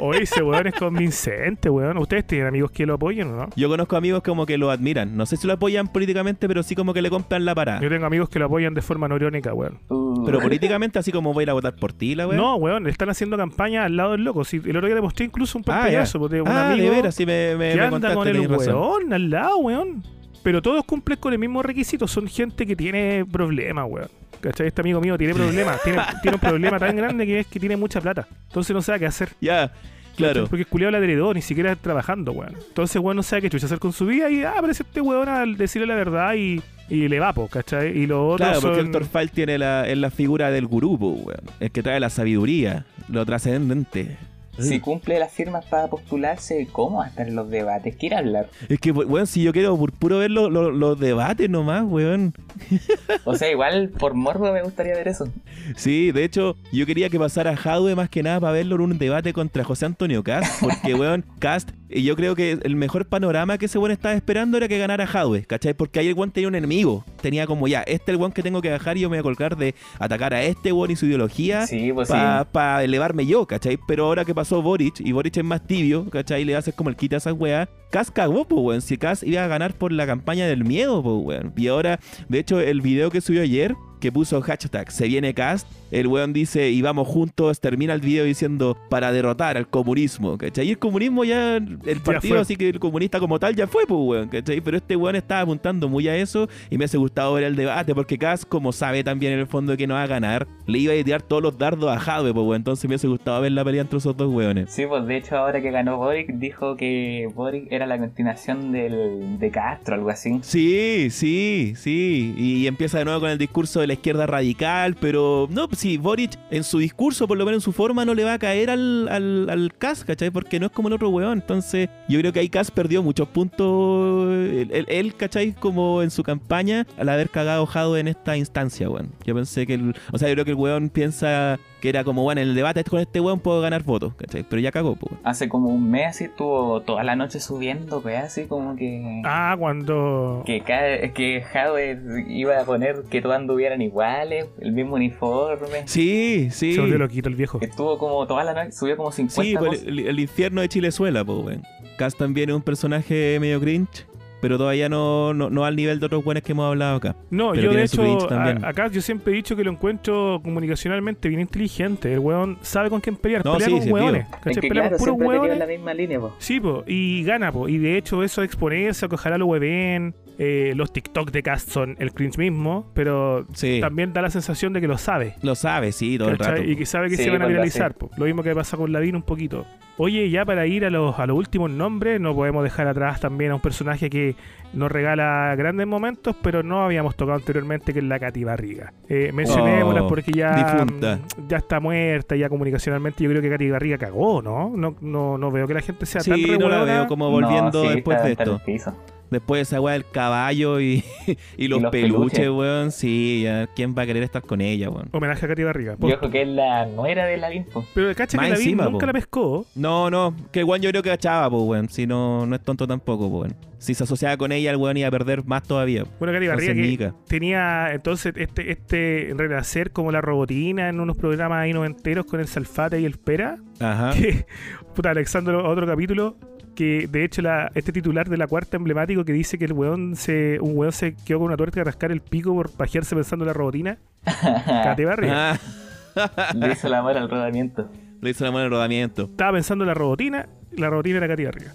Oye, ese weón es convincente, weón. ¿Ustedes tienen amigos que lo apoyen o no? Yo conozco amigos como que lo admiran. No sé si lo apoyan políticamente, pero sí como que le compran la parada. Yo tengo amigos que lo apoyan de forma no irónica, weón. Uh, Pero políticamente, así como voy a ir a votar por ti, la weón. No, weón, le están haciendo campaña al lado del loco. Sí, el otro día le mostré incluso un ah, ya. pantallazo pues, de un ah, amigo de veras, sí me, me, que me anda contaste, con el weón al lado, weón. Pero todos cumplen con el mismo requisito. Son gente que tiene problemas, weón. ¿Cachai? Este amigo mío tiene problemas. tiene, tiene un problema tan grande que es que tiene mucha plata. Entonces no sabe qué hacer. Ya, claro. Porque es culiado ladredor, ni siquiera trabajando, weón. Entonces, weón, no sabe qué chucha hacer con su vida y ah, aparece este weón al decirle la verdad y, y le va, po, ¿cachai? Y los otros Claro, porque son... el Doctor File tiene la, es la figura del gurú, po, weón. El que trae la sabiduría, lo trascendente. Si cumple las firmas para postularse, ¿cómo va a estar en los debates? Quiere hablar. Es que, weón, si yo quiero por puro ver los los debates nomás, weón. O sea, igual por morbo me gustaría ver eso. Sí, de hecho, yo quería que pasara Jadwe más que nada para verlo en un debate contra José Antonio Cast, porque, weón, Cast, y yo creo que el mejor panorama que ese weón estaba esperando era que ganara Jadwe, ¿cachai? Porque ahí el weón tenía un enemigo, tenía como ya, este es el weón que tengo que bajar y yo me voy a colgar de atacar a este weón y su ideología Sí, pues para sí. elevarme yo, ¿cachai? Pero ahora que pasó Boric, y Boric es más tibio, ¿cachai? Le haces como el quita a esas weas. Cas cagó, pues, weón. Si Cas iba a ganar por la campaña del miedo, pues, weón. Y ahora, de hecho, el video que subió ayer, que puso hashtag se viene Cast, el weón dice, y vamos juntos, termina el video diciendo, para derrotar al comunismo, ¿cachai? Y el comunismo ya, el partido, fue. así que el comunista como tal ya fue, pues, weón, ¿cachai? Pero este weón estaba apuntando muy a eso y me hace gustado ver el debate, porque Cas, como sabe también en el fondo que no va a ganar, le iba a tirar todos los dardos a Jadwe, pues, weón. Entonces me hace gustado ver la pelea entre esos dos weones. Sí, pues de hecho ahora que ganó Boric dijo que Boric era la continuación del, de Castro, algo así. Sí, sí, sí. Y empieza de nuevo con el discurso de la izquierda radical, pero no, sí, Boric en su discurso, por lo menos en su forma, no le va a caer al, al, al ¿cachai? Porque no es como el otro weón. Entonces, yo creo que ahí Cas perdió muchos puntos, él- él, ¿cachai? Como en su campaña, al haber cagado Jado en esta instancia, weón. Yo pensé que el, o sea, yo creo que el weón piensa que era como, bueno, en el debate con este weón puedo ganar votos, ¿cachai? Pero ya cagó, pues. Hace como un mes así estuvo toda la noche subiendo, pues así como que... Ah, cuando... Que, cada, que Jadwe iba a poner que todos anduvieran iguales, el mismo uniforme. Sí, sí. Se volvió loquito el viejo. Estuvo como toda la noche, subió como 50 Sí, pues, el infierno de Chilezuela, pues, weón. Cass también es un personaje medio cringe, pero todavía no, no, no al nivel de otros buenos que hemos hablado acá. No, Pero yo de hecho, a- acá yo siempre he dicho que lo encuentro comunicacionalmente bien inteligente. El weón sabe con quién pelear. No, pelea sí, con sí, hueones. pelea claro, con puros hueones. la misma línea, po. Sí, po, y gana, po. Y de hecho, eso de exponencia, que ojalá lo hueven. Eh, los TikTok de Cast son el cringe mismo, pero Sí, también da la sensación de que lo sabe. lo sabe, sí, todo el rato. Y que sabe que Sí, se van a viralizar. po. Lo mismo que pasa con Ladino un poquito. Oye, ya para ir a los, a los últimos nombres, no podemos dejar atrás también a un personaje que nos regala grandes momentos, pero no habíamos tocado anteriormente, que es la Katy Barriga. Eh, mencionémosla Oh, porque ya, difunta. ya está muerta, ya comunicacionalmente yo creo que Katy Barriga cagó, ¿no? No, no, no veo que la gente sea tan Sí, no la veo como volviendo No, sí, después está- de esto. El. Después de esa weá del caballo y, y los, los peluches, peluches. weón. Sí, ya, ¿quién va a querer estar con ella, weón? Homenaje a Katy Barriga. Y ojo que es la nuera de la po. Pero cacha Más que la encima, nunca po. la pescó. No, no, que el weón yo creo que achaba, pues, weón. Si no, no es tonto tampoco, pues, weón. Si se asociaba con ella, el weón iba a perder más todavía. Bueno, Katy Barriga que tenía entonces este, este renacer como la robotina en unos programas ahí noventeros con el Salfate y el Pera. Ajá. Que, puta, Alexandro, otro capítulo. Que de hecho la, este titular de la cuarta emblemático que dice que el weón se, un weón se quedó con una tuerca de rascar el pico por pajearse pensando en la robotina. Katy Barriga. Ah, Le hizo la amor al rodamiento. le hizo la mano de rodamiento. Estaba pensando en la robotina, la robotina era Katy Barriga.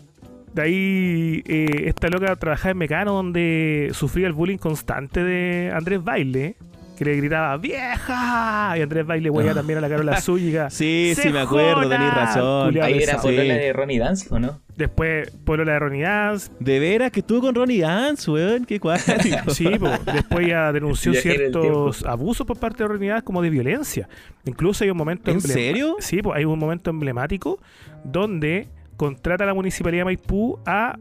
De ahí, eh, esta loca trabajaba en Mecano, donde sufría el bullying constante de Andrés Baile, que le gritaba ¡Vieja! Y Andrés Baile huella también a la Carola Zúñiga. Sí, sí, me acuerdo, tenés razón. Ahí era polola de Ronnie Dance, ¿o no? Después, Polola de Ronnie Dance. De veras que estuvo con Ronnie Dance, weón. Qué cuático. Sí, po. después ya denunció ciertos abusos por parte de Ronnie Dance como de violencia. Incluso hay un momento ¿En serio? Sí, pues hay un momento emblemático donde contrata a la municipalidad de Maipú a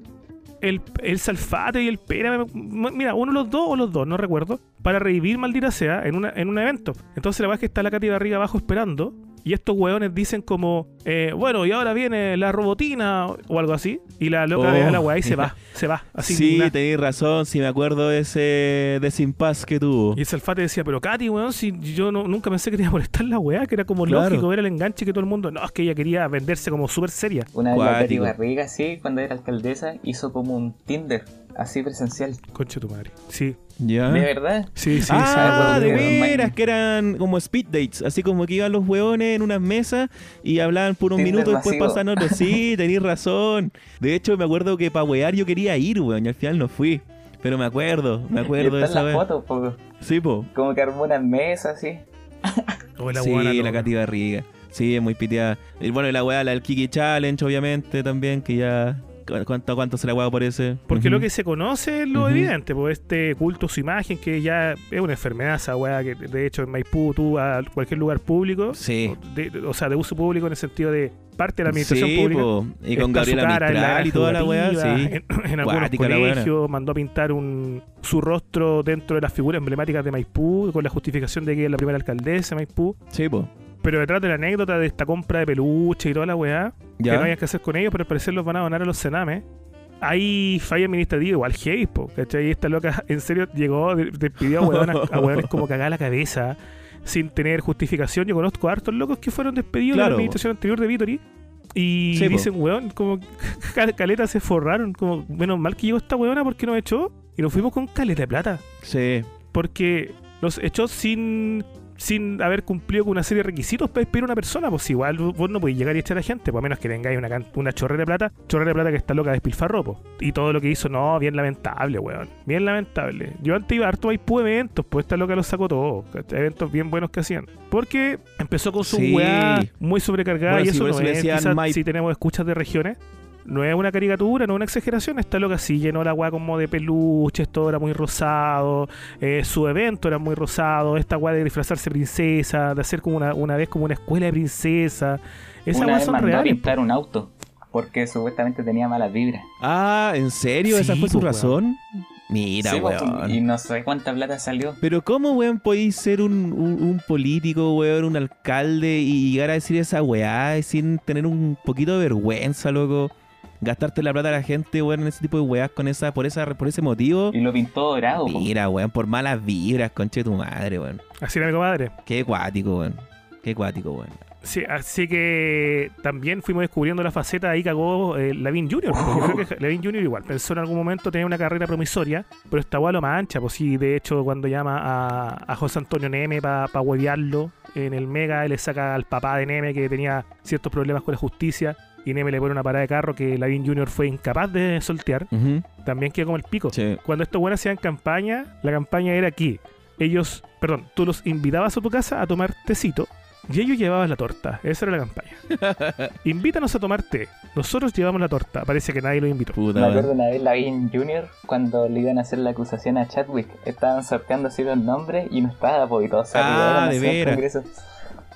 el, el Salfate y el Pera, mira, uno de los dos o los dos, no recuerdo, para revivir maldita sea en, una, en un evento. Entonces la verdad es que está la Katy Barriga abajo esperando. Y estos hueones dicen como, eh, bueno, y ahora viene la robotina o algo así. Y la loca Oh, a la weá y se mira. va, se va. Así sí, tenéis razón. Sí, me acuerdo de ese desimpas que tuvo. Y el Salfate decía, pero Katy, weón, si yo no- nunca pensé que te iba a molestar la weá, que era como Claro. lógico ver el enganche que todo el mundo. No, es que ella quería venderse como súper seria. Una vez la Katy. Barriga, sí, cuando era alcaldesa, hizo como un Tinder, así presencial. Concha tu madre. Sí, ¿Ya? De verdad. sí, sí. ah, sí, de acuerdo. veras, que eran como speed dates, así como que iban los hueones en unas mesas y hablaban por un Tinder minuto y después pasaban otros. Sí, tenéis razón. De hecho, me acuerdo que para wear yo quería ir, weón, y al final no fui. Pero me acuerdo, me acuerdo de esa vez. fotos, po, Sí, po. como que armó unas mesas, así. O la sí, la. Katy Barriga. Sí, es muy piteada. Y bueno, y la weá, la del Kiki Challenge, obviamente, también, que ya. ¿Cu- ¿Cuánto, cuánto se la weá por ese? Porque lo que se conoce es lo evidente, pues este culto su imagen, que ya es una enfermedad esa weá, que de hecho en Maipú tú a cualquier lugar público, Sí. de- de- o sea, de uso público en el sentido de parte de la administración Sí, pública. po. Y con Gabriela Mistral y toda la weá, sí. En, en algunos colegios mandó a pintar un, su rostro dentro de las figuras emblemáticas de Maipú, con la justificación de que es la primera alcaldesa de Maipú. Sí, po. Pero detrás de la anécdota de esta compra de peluche y toda la weá, que no hayas que hacer con ellos, pero al parecer los van a donar a los cenames. Hay falla administrativa igual heavy, po, ¿cachai? Y esta loca en serio llegó, de- despidió a hueones, a hueones como cagada la cabeza, sin tener justificación. Yo conozco a hartos locos que fueron despedidos de Claro, la administración anterior de Vitori. Y Sí, dicen, weón, como cal- caleta se forraron, como menos mal que llegó esta weona porque nos echó. Y nos fuimos con caleta de plata. Sí. Porque los echó sin sin haber cumplido con una serie de requisitos para despedir a una persona, pues igual vos no podés llegar y echar a gente, pues a menos que tengáis una, una chorrera de plata, chorrera de plata que está loca de despilfarro, po. Y todo lo que hizo, no, bien lamentable, weón. Bien lamentable. Yo antes iba a harto Maipú eventos, pues esta loca los sacó todos. Eventos bien buenos que hacían. Porque empezó con su Sí. weá muy sobrecargada Bueno, y sí, eso no es, decían quizás si tenemos escuchas de regiones. No es una caricatura, no es una exageración. Esta loca sí llenó la weá como de peluches, todo era muy rosado. eh, su evento era muy rosado. Esta weá de disfrazarse princesa, de hacer como una, una vez como una escuela de princesa. Weas vez son reales. pintar un auto, porque supuestamente tenía malas vibras. Ah, ¿en serio? ¿Esa Sí, fue su po, razón? Mira, Sí, pues, weón. y no sé cuánta plata salió. Pero ¿cómo, weón, podéis ser un, un- un político, weón, un alcalde y llegar a decir esa weá sin tener un poquito de vergüenza, loco? Gastarte la plata a la gente, weón, en ese tipo de weás con esa, por esa, por ese motivo. Y lo pintó dorado. Mira, weón, por malas vibras, conche tu madre, weón. Así era mi comadre. Qué cuático, weón. Qué cuático, weón. Sí, así que también fuimos descubriendo la faceta, ahí cagó eh, Lavin Jr. porque Yo creo que Lavin Jr. igual pensó en algún momento tener una carrera promisoria, pero esta weá lo mancha, pues sí, de hecho cuando llama a, a José Antonio Neme para pa huevearlo en el Mega, él le saca al papá de Neme que tenía ciertos problemas con la justicia y Neme le pone una parada de carro que Lavin Jr. fue incapaz de soltear, también queda como el pico. Sí. Cuando estos buenos hacían campaña, la campaña era aquí. Ellos, perdón, tú los invitabas a tu casa a tomar tecito y ellos llevaban la torta. Esa era la campaña. Invítanos a tomar té. Nosotros llevamos la torta. Parece que nadie lo invitó. Puta. Me acuerdo una vez Lavin Jr. cuando le iban a hacer la acusación a Chadwick. Estaban sorteando así los nombres y no estaba, se Ah, de veras.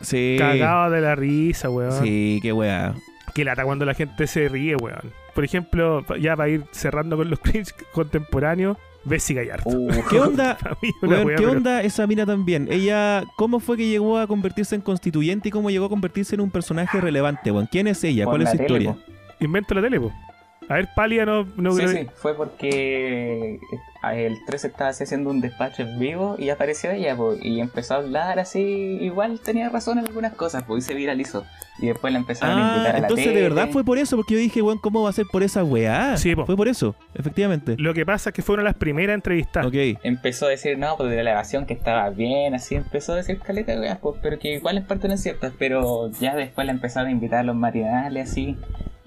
Sí. Cagado de la risa, weón. Sí, qué weá. Que lata cuando la gente se ríe, weón. Por ejemplo, ya para ir cerrando con los cringe contemporáneos, Bessie Gallardo. Uh, ¿Qué onda? Weón, ¿Qué pero- onda esa mina también? Ella, ¿cómo fue que llegó a convertirse en constituyente y cómo llegó a convertirse en un personaje relevante, weón? ¿Quién es ella? ¿Cuál es su historia? po. Inventa la tele, po. A ver, Palia no... no Sí, creo- sí, fue porque eh, el 13 estaba haciendo un despacho en vivo y apareció ella, po, y empezó a hablar así, igual tenía razón en algunas cosas, pues, y se viralizó. Y después la empezaron a Ah, invitar a la entonces tele. de verdad fue por eso, porque yo dije, weón, ¿cómo va a ser por esa weá? Sí, po. Fue por eso, efectivamente. Lo que pasa es que fue una de las primeras entrevistas. Ok. Empezó a decir, no, pues de la elevación que estaba bien, así empezó a decir caleta, weas, pues, pero que igual en parte eran ciertas, pero ya después la empezaron a invitar a los marinales, así,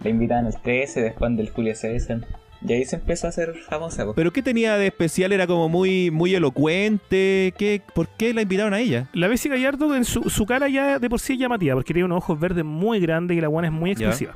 la invitaban al 13, después del Julio César, y ahí se empezó a hacer famosa. ¿Pero qué tenía de especial? ¿Era como muy, muy elocuente? ¿Qué, ¿Por qué la invitaron a ella? La Bessie Gallardo en su, su cara ya de por sí es llamativa, porque tiene unos ojos verdes muy grandes y la buena es muy expresiva.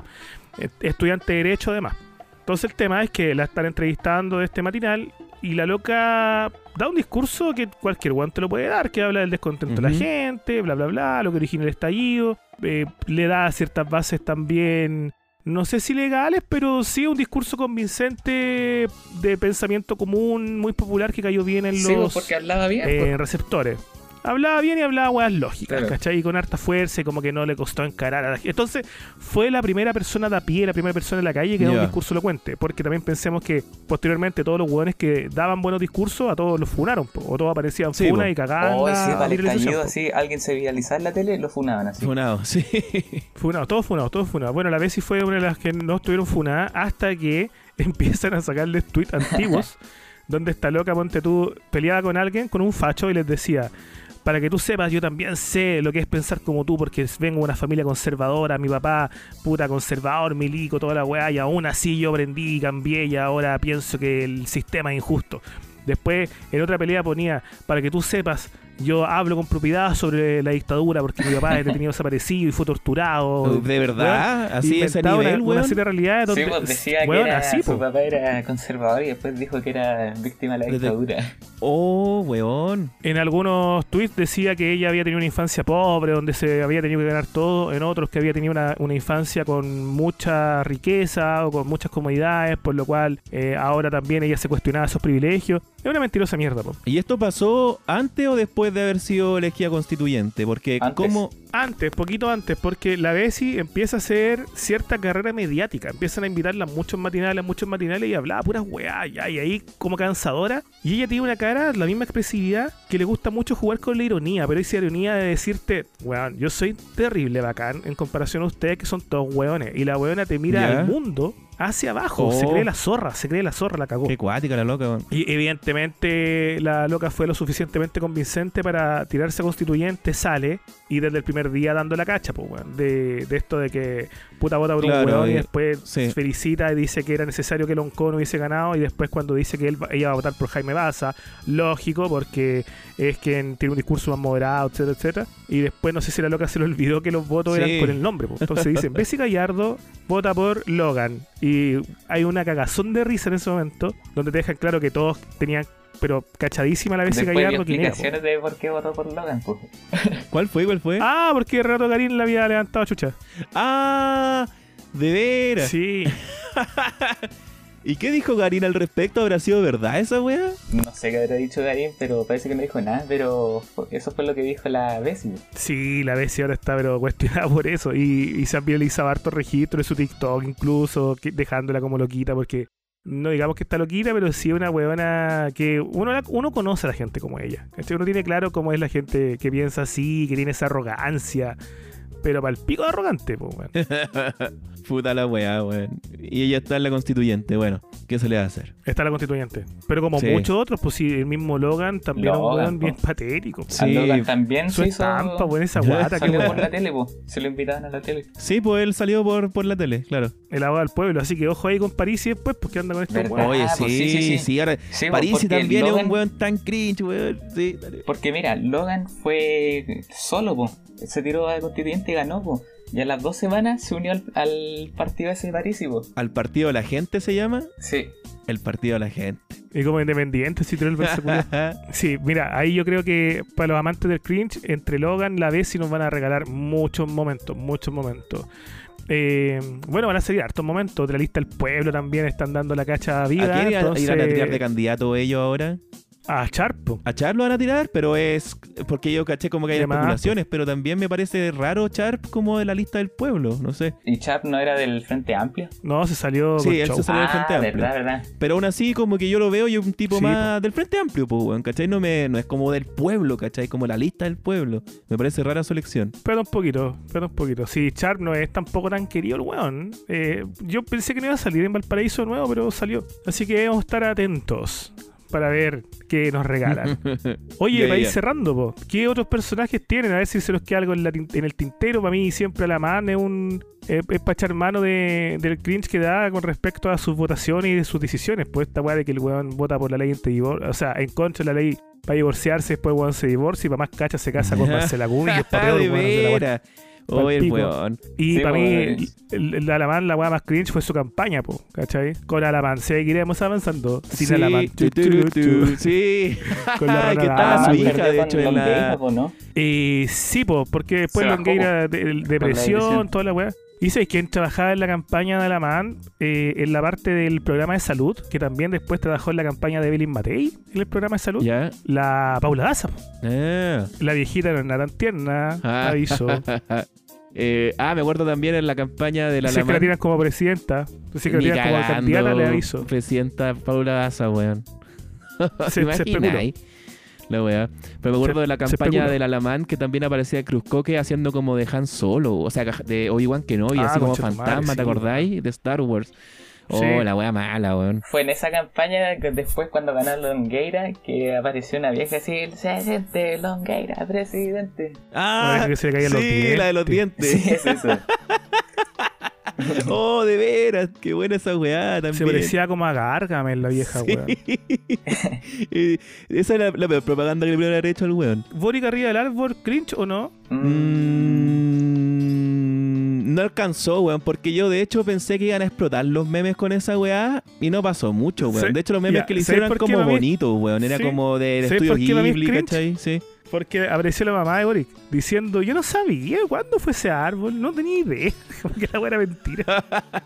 Eh, Estudiante de Derecho además. Entonces el tema es que la están entrevistando de este matinal y la loca da un discurso que cualquier guante lo puede dar, que habla del descontento de la gente, bla, bla, bla, lo que origina el estallido. eh, le da ciertas bases también, no sé si legales, pero sí un discurso convincente de pensamiento común, muy popular, que cayó bien en Sí, pues, los porque hablaba bien, eh, pues. receptores. Hablaba bien y hablaba weas lógicas, Claro. ¿cachai? Y con harta fuerza y como que no le costó encarar a la gente. Entonces, fue la primera persona de a pie, la primera persona en la calle que da Ya. un discurso elocuente. Porque también pensemos que posteriormente todos los hueones que daban buenos discursos, a todos los funaron, po. o todos aparecían Sí, funa po. y cagaban. Oh, sí, para el viralización, estallido, po. así, alguien se viralizaba en la tele, lo funaban así. Funado, sí. Funados, todos funados, todos funados. Bueno, la Bessie fue una de las que no estuvieron funadas hasta que empiezan a sacarles tweets antiguos donde esta loca, ponte tú, peleaba con alguien, con un facho y les decía, para que tú sepas, yo también sé lo que es pensar como tú, porque vengo de una familia conservadora, mi papá, puta conservador, milico, toda la weá, y aún así yo aprendí y cambié y ahora pienso que el sistema es injusto. Después, en otra pelea ponía, para que tú sepas, yo hablo con propiedad sobre la dictadura porque mi papá es detenido desaparecido y fue torturado. ¿De verdad? ¿Así ese Inventaba nivel, una, una serie de realidades Sí, donde, pues decía weón, que era, así, su papá era conservador y después dijo que era víctima de la dictadura. Oh, weón. En algunos tweets decía que ella había tenido una infancia pobre, donde se había tenido que ganar todo. En otros que había tenido una, una infancia con mucha riqueza o con muchas comodidades, por lo cual eh, ahora también ella se cuestionaba esos privilegios. Es una mentirosa mierda, po. ¿Y esto pasó antes o después de haber sido elegida constituyente? Porque, Antes. ¿cómo? Antes, poquito antes, porque la Bessie empieza a hacer cierta carrera mediática. Empiezan a invitarla a muchos matinales, a muchos matinales y hablaba puras weá, ya, y ahí como cansadora. Y ella tiene una cara, la misma expresividad, que le gusta mucho jugar con la ironía, pero esa ironía de decirte, weón, yo soy terrible bacán en comparación a ustedes que son todos weones. Y la weona te mira Ya. al mundo hacia abajo, Oh. se cree la zorra, se cree la zorra, la cagó. Qué cuática la loca. Y evidentemente la loca fue lo suficientemente convincente para tirarse a constituyente, sale y desde el primer día dando la cacha, pues, weón. De, de esto de que puta vota por Claro, un weón y después sí. felicita y dice que era necesario que Loncón hubiese ganado y después cuando dice que él, ella va a votar por Jaime Baza, lógico, porque es quien tiene un discurso más moderado, etcétera, etcétera. Y después no sé si la loca se le olvidó que los votos Sí. eran con el nombre, pues. Entonces dicen, Bessie Gallardo vota por Logan. Y hay una cagazón de risa en ese momento, donde te dejan claro que todos tenían, pero cachadísima la Después dio Gallardo quién era. de por qué votó por Logan. ¿Cuál fue? ¿Cuál fue? Ah, porque Renato Garín la había levantado chucha. Ah, de veras. Sí. ¿Y qué dijo Garín al respecto? ¿Habrá sido verdad esa weá? No sé qué habrá dicho Garín, pero parece que no dijo nada, pero eso fue lo que dijo la Bessie. Sí, la Bessie ahora está pero cuestionada por eso. Y, y se han viralizado hartos registros de su TikTok, incluso que- dejándola como loquita, porque no digamos que está loquita, pero sí una huevona que uno, la- uno conoce a la gente como ella. Uno tiene claro cómo es la gente que piensa así, que tiene esa arrogancia. Pero para el pico de arrogante, pues, weón. Puta la weá, weón. Y ella está en la constituyente, bueno, ¿qué se le va a hacer? Está la constituyente. Pero como Sí. muchos otros, pues sí, el mismo Logan también es un Logan, weón bien po. patético. po. Sí. Logan también Su se hizo... estampa, weón, esa guata, que Salió por weón. la tele, po. Se lo invitaban a la tele. Sí, pues él salió por, por la tele, claro. El abogado del pueblo. Así que ojo ahí con París y después, pues que anda con weones. Oye, Ah, sí, pues sí, sí, sí, ahora Sí, po, París también es Logan- un weón tan cringe, weón. Sí, dale. Porque mira, Logan fue solo, po. Se tiró a constituyente y ganó, po. Y a las dos semanas se unió al, al partido ese de París, y, po. Al partido de la gente se llama Sí. el partido de la gente. Y como independiente, si el. Sí, mira, ahí yo creo que para los amantes del cringe, entre Logan, la Bessie nos van a regalar muchos momentos, muchos momentos. Eh, bueno, van a seguir hartos momentos. De la lista del pueblo también están dando la cacha ¿A viva. quién irán, entonces, irán a tirar de candidato ellos ahora? A Charpo. A Char lo van a tirar, pero es porque yo caché como que hay especulaciones, pero también me parece raro Charp como de la lista del pueblo, no sé. ¿Y Chap no era del Frente Amplio? No, se salió Sí, con él show. se salió del ah, Frente Amplio. verdad, verdad. Pero aún así, como que yo lo veo, yo un tipo Sí, más del Frente Amplio, pues, weón, ¿cachai? No, me, no es como del pueblo, ¿cachai? Como la lista del pueblo. Me parece rara su elección. Espera un poquito, espera un poquito. Sí, Sharp no es tampoco tan querido el weón. Eh, yo pensé que no iba a salir en Valparaíso de nuevo, pero salió. Así que vamos a estar atentos para ver qué nos regalan. Oye, Ya, para ir cerrando, po, ¿qué otros personajes tienen? A ver si se nos queda algo en, la en el tintero. Para mí siempre la man es un... eh, es para echar mano de, del cringe que da con respecto a sus votaciones y de sus decisiones. Pues esta weá de que el weón vota por la ley entre divor- o sea, en contra de la ley para divorciarse, después el weón se divorcia y para más cacha se casa con Marcela Gumi y es para peor, de weón, de la el weón. Y Sí, para pues, mí, el, el Alamán, la weá más cringe fue su campaña, po, ¿cachai? Con Alamán seguiremos avanzando. Sin Sí, Alamán. tu, tu, tu, tu. Sí. Con la que estaba Ah, su hija, de hecho, en Longueira, la... po, ¿no? Y sí, po, porque después Longueira, de, de- depresión, depresión. toda la weá. Sabes quién trabajaba en la campaña de Alamán, eh, en la parte del programa de salud, que también después trabajó en la campaña de Evelyn Matei, en el programa de salud. Ya. La Paula Daza. Ah. la viejita no era tan tierna, Ah. aviso. Eh, ah, me acuerdo también en la campaña de la Si es que la tiran como presidenta, si es que la tiran como candidata, le aviso. Presidenta Paula Daza, weón. Se, se especuló. La weá. Pero me acuerdo Se- de la campaña del Alamán que también aparecía Cruz Coque haciendo como de Han Solo. O sea, de Obi-Wan Kenobi, Ah, así como fantasma. ¿te acordáis? De Star Wars. Oh, Sí. la weá mala, weón. Fue en esa campaña que después cuando ganó Longueira que apareció una vieja así, el presidente Longueira, presidente. Ah, que se le caían los sí, la de los dientes. Sí, es eso. Oh, de veras, qué buena esa weá también. Se parecía como a Gargamel la vieja, Sí. weón. Eh, Esa es la, la propaganda que le haber hecho al weón. ¿Boric arriba del árbol, cringe o no? Mm, no alcanzó, weón, porque yo de hecho pensé que iban a explotar los memes con esa weá y no pasó mucho, weón. Sí, De hecho, los memes que le ¿sabes hicieron eran como bonitos, weón. Era Sí. como del ¿Sabes estudio Ghibli? ¿cachai? Sí. Porque apareció la mamá de Boric diciendo, yo no sabía cuándo fue ese árbol, no tenía idea. Como que la era mentira.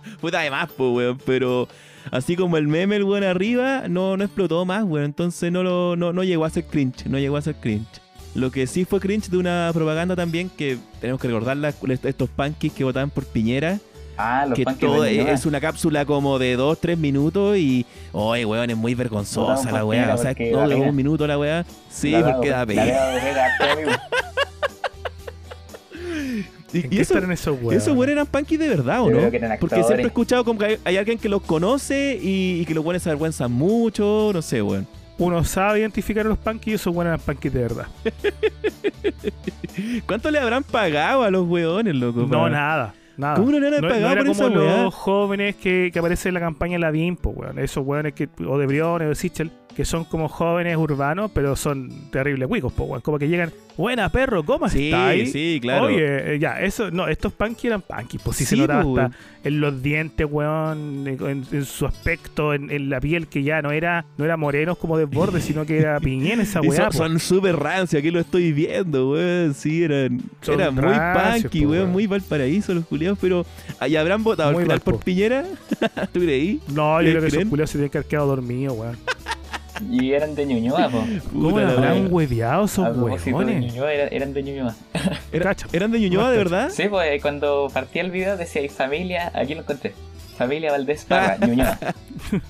Puta de más, pues, weón. Pero así como el meme, el weón arriba, no, no explotó más, weón. Entonces no, lo, no, no llegó a ser cringe. No llegó a ser cringe. Lo que sí fue cringe de una propaganda también que tenemos que recordar las- estos punkies que votaban por Piñera. Ah, los que todo es una cápsula como de 2-3 minutos y. Oye, weón, es muy vergonzosa la weá. O sea, de pena. un minuto la weá. Sí, La porque da pena. amigo. Y, ¿En y qué eso, estarán esos weones? esos weones eran punkies de verdad, ¿o Yo no? creo que eran Porque siempre he escuchado como que hay, hay alguien que los conoce y, y que los weones se avergüenzan mucho, no sé, weón. Uno sabe identificar a los punkies y esos buenos eran punkies de verdad. ¿Cuánto le habrán pagado a los weones, loco? No, para- nada. Nada. ¿Cómo no le han No, pagado no era por como esa weá? los jóvenes que, que aparecen en la campaña de la DIMPO, weón. Esos weones que, o de Briones o de Sichel, que son como jóvenes urbanos, pero son terribles cuicos, po, weón. Como que llegan, buena perro, ¿cómo Sí, estáis? sí, claro. Oye, eh, ya, eso, no, estos punkies eran punkies, pues sí, se notaba po, hasta en los dientes, weón, en, en su aspecto, en, en la piel, que ya no era, no era morenos como desborde, sino que era piñén esa Y weá. son- súper rancios, aquí lo estoy viendo, weón. Sí, eran, Son eran muy rancios, punky, po, weón, muy Valparaíso los culiados, pero ¿ahí habrán votado al Muy final por. Piñera? ¿Tú creí? No, yo ¿Le creo que esos culiados se tienen que haber quedado dormidos, weón. Y eran de Ñuñoa, po. ¿Cómo la habrán hueveado A esos? Ñuñoa, era- eran de Ñuñoa. Era- Cacha. ¿Eran de Ñuñoa, de verdad? Sí, pues cuando partía el video decía, y familia, aquí lo encontré. Familia Valdés Parra, Ñuñoa.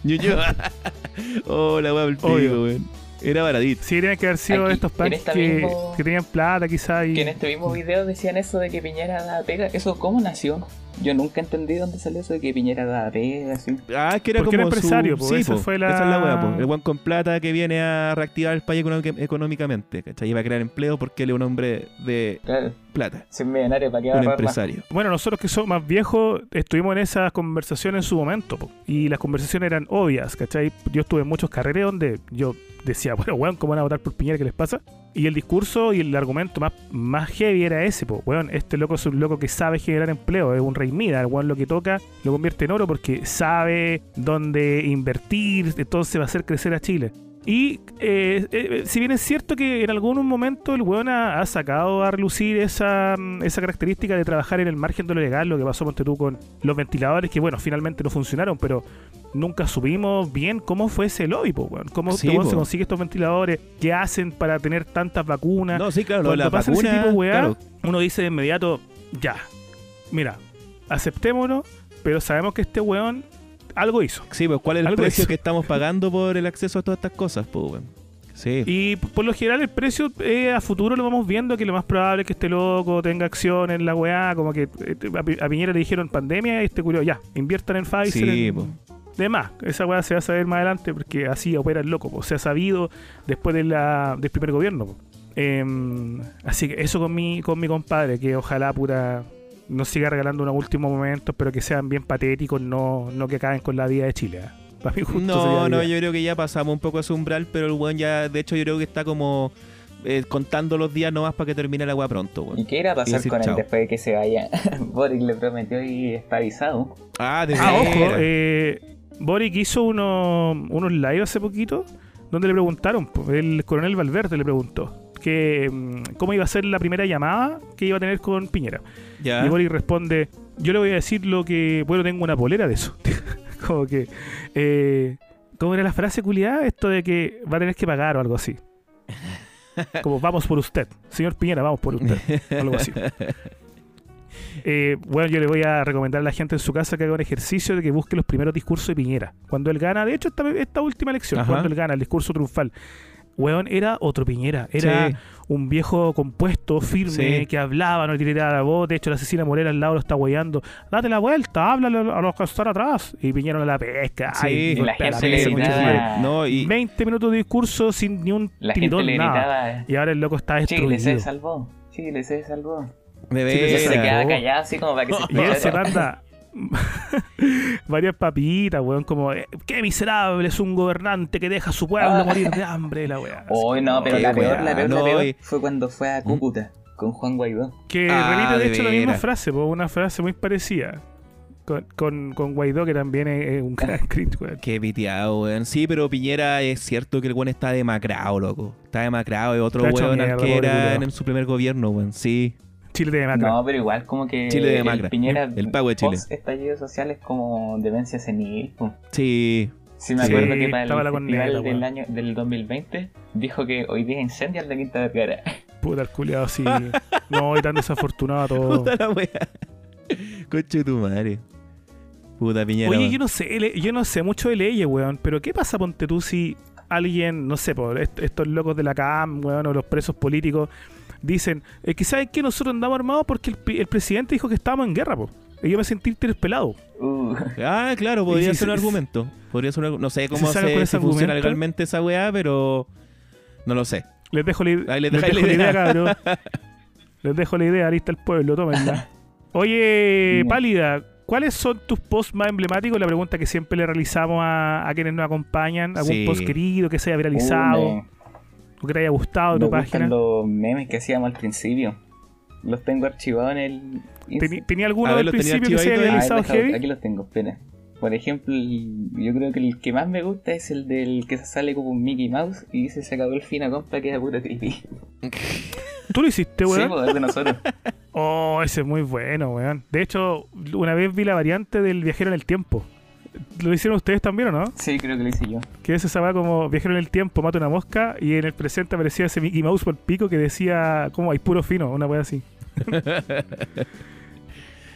Ñuñoa. oh, la Obvio. weón. Era baradito. Sí, tenían que haber sido Aquí, estos en punks esta que, mismo- que tenían plata quizás y... Que en este mismo video decían eso de que Piñera daba pega. ¿Eso cómo nació? Yo nunca entendí dónde salió eso de que Piñera daba pega, así. Ah, es que era Porque como era empresario, su... po, sí, esa po, fue la- Esa es la wea, po. El guan con plata que viene a reactivar el país económica- económicamente, ¿cachai? Y va a crear empleo porque él es un hombre de Claro, plata. es millonario, ¿para qué va a Un más? empresario. Bueno, nosotros que somos más viejos estuvimos en esas conversaciones en su momento, po. y las conversaciones eran obvias, ¿cachai? Yo estuve en muchos carreras donde yo decía, bueno, ¿cómo van a votar por Piñera? ¿Qué les pasa? Y el discurso y el argumento más, más heavy era ese, po. weón, este loco es un loco que sabe generar empleo, es un rey mida, el weón lo que toca lo convierte en oro porque sabe dónde invertir, entonces va a hacer crecer a Chile. Y eh, eh, si bien es cierto que en algún momento el weón ha, ha sacado a relucir esa, mm, esa característica de trabajar en el margen de lo legal, lo que pasó Ponte tú con los ventiladores, que bueno, finalmente no funcionaron, pero nunca supimos bien cómo fue ese lobby, po, weón. Cómo Sí, este po. se consigue estos ventiladores, qué hacen para tener tantas vacunas. No, sí, claro, Cuando la pasa ese vacuna, tipo de weá, claro, uno dice de inmediato, ya, mira, aceptémonos, pero sabemos que este weón algo hizo. Sí, pues ¿cuál es el precio hizo. que estamos pagando por el acceso a todas estas cosas, pues? Sí. Y por lo general el precio eh, a futuro lo vamos viendo que lo más probable es que este loco tenga acción en la weá, como que eh, a, Pi- a Piñera le dijeron pandemia y este curio, ya, inviertan en Pfizer. Sí, en- de más, esa weá se va a saber más adelante porque así opera el loco, po. se ha sabido después de la, del primer gobierno. Em, así que eso con mi, con mi compadre, que ojalá puta nos siga regalando unos últimos momentos, pero que sean bien patéticos, no, no que acaben con la vida de Chile. ¿eh? Para mí justo No, no, yo creo que ya pasamos un poco ese umbral, pero el weón ya, de hecho, yo creo que está como eh, contando los días nomás para que termine la weá pronto, ¿Y weón. qué irá a pasar decir con chao. él después de que se vaya? Boric le prometió y está avisado. Ah, de Ah, ojo, eh, Boric hizo uno- unos live hace poquito donde le preguntaron, el coronel Valverde le preguntó que mm, cómo iba a ser la primera llamada que iba a tener con Piñera. Ya. Y Boric responde, yo le voy a decir lo que, bueno, tengo una polera de eso. Como que, eh, ¿cómo era la frase culiada? Esto de que va a tener que pagar o algo así. Como vamos por usted, señor Piñera, vamos por usted, algo así. Eh, bueno, yo le voy a recomendar a la gente en su casa que haga un ejercicio de que busque los primeros discursos de Piñera. Cuando él gana, de hecho, esta, esta última elección, Ajá. cuando él gana el discurso triunfal, weón, era otro Piñera. Era Sí. un viejo compuesto, firme, Sí. que hablaba, no tiraba la voz. De hecho, la asesina Morera al lado lo está guayando. Date la vuelta, háblale a los que están atrás. Y Piñera la pesca. Sí. Ay, Y la gente madre. No, y 20 minutos de discurso sin ni un La gente tiritón, le nada. Y ahora el loco está Chile destruido. se salvó, Chile se salvó. él se quedaba veras. callado así como para que se Y él se manda varias papitas, weón, como eh, qué miserable es un gobernante que deja a su pueblo Ah. morir de hambre, la weá. Uy, no, pero la peor, weá, la peor, la no, peor y- fue cuando fue a Cúcuta con Juan Guaidó. Que Ah, repite de de hecho la misma frase, po, una frase muy parecida. Con, con, con Guaidó, que también es, un gran cringe, weón. Qué piteado, weón. Sí, pero Piñera es cierto que el weón está demacrado, loco. Está demacrado, es otro weón que era en su primer gobierno, weón. Sí. Chile de macra. No, pero igual como que Chile de el Macra. Piñera El pago de Chile. post estallido social es como demencia senil. Sí. Sí, me Sí, acuerdo que para el estaba la festival del año del 2020 dijo que hoy día incendia el de Quinta Vergara. Puta el culiado así. no, y tan desafortunado todo. Puta la weá. Coche tu madre. Puta Piñera. Oye, yo no sé, yo no sé mucho de leyes, weón, pero ¿qué pasa, ponte tú, si alguien, no sé, por est- estos locos de la CAM, weón, o los presos políticos, dicen, eh, que sabes que nosotros andamos armados porque el, el presidente dijo que estábamos en guerra, po. Y yo me sentí pelado. Uh, Ah, claro, podría si ser un se- argumento. Podría ser un No sé cómo se se, ese funciona legalmente esa weá, pero no lo sé. Les dejo la, Ahí les les dejo la idea, idea. cabrón. Les dejo la idea, lista el pueblo, tómenla. Oye. Pálida, ¿cuáles son tus posts más emblemáticos? La pregunta que siempre le realizamos a, a quienes nos acompañan. ¿Algún Sí. post querido que se haya viralizado uh, o que te haya gustado me tu página? los memes que hacíamos al principio. Los tengo archivados en el Teni- ¿Tenía alguno A ver, al ¿los tenía principio que se haya deja- heavy? Aquí los tengo, espera. Por ejemplo, yo creo que el que más me gusta es el del que sale como un Mickey Mouse y dice se acabó el fina compra que era puro creepy. ¿Tú lo hiciste, Sí, weón? pues, es de nosotros. Oh, ese es muy bueno, weón. De hecho, una vez vi la variante del viajero en el tiempo. ¿Lo hicieron ustedes también o no? Sí, creo que lo hice yo. Que ese se va como viajero en el tiempo, mata una mosca y en el presente aparecía ese Mickey Mouse por pico que decía como hay puro fino, una wea así.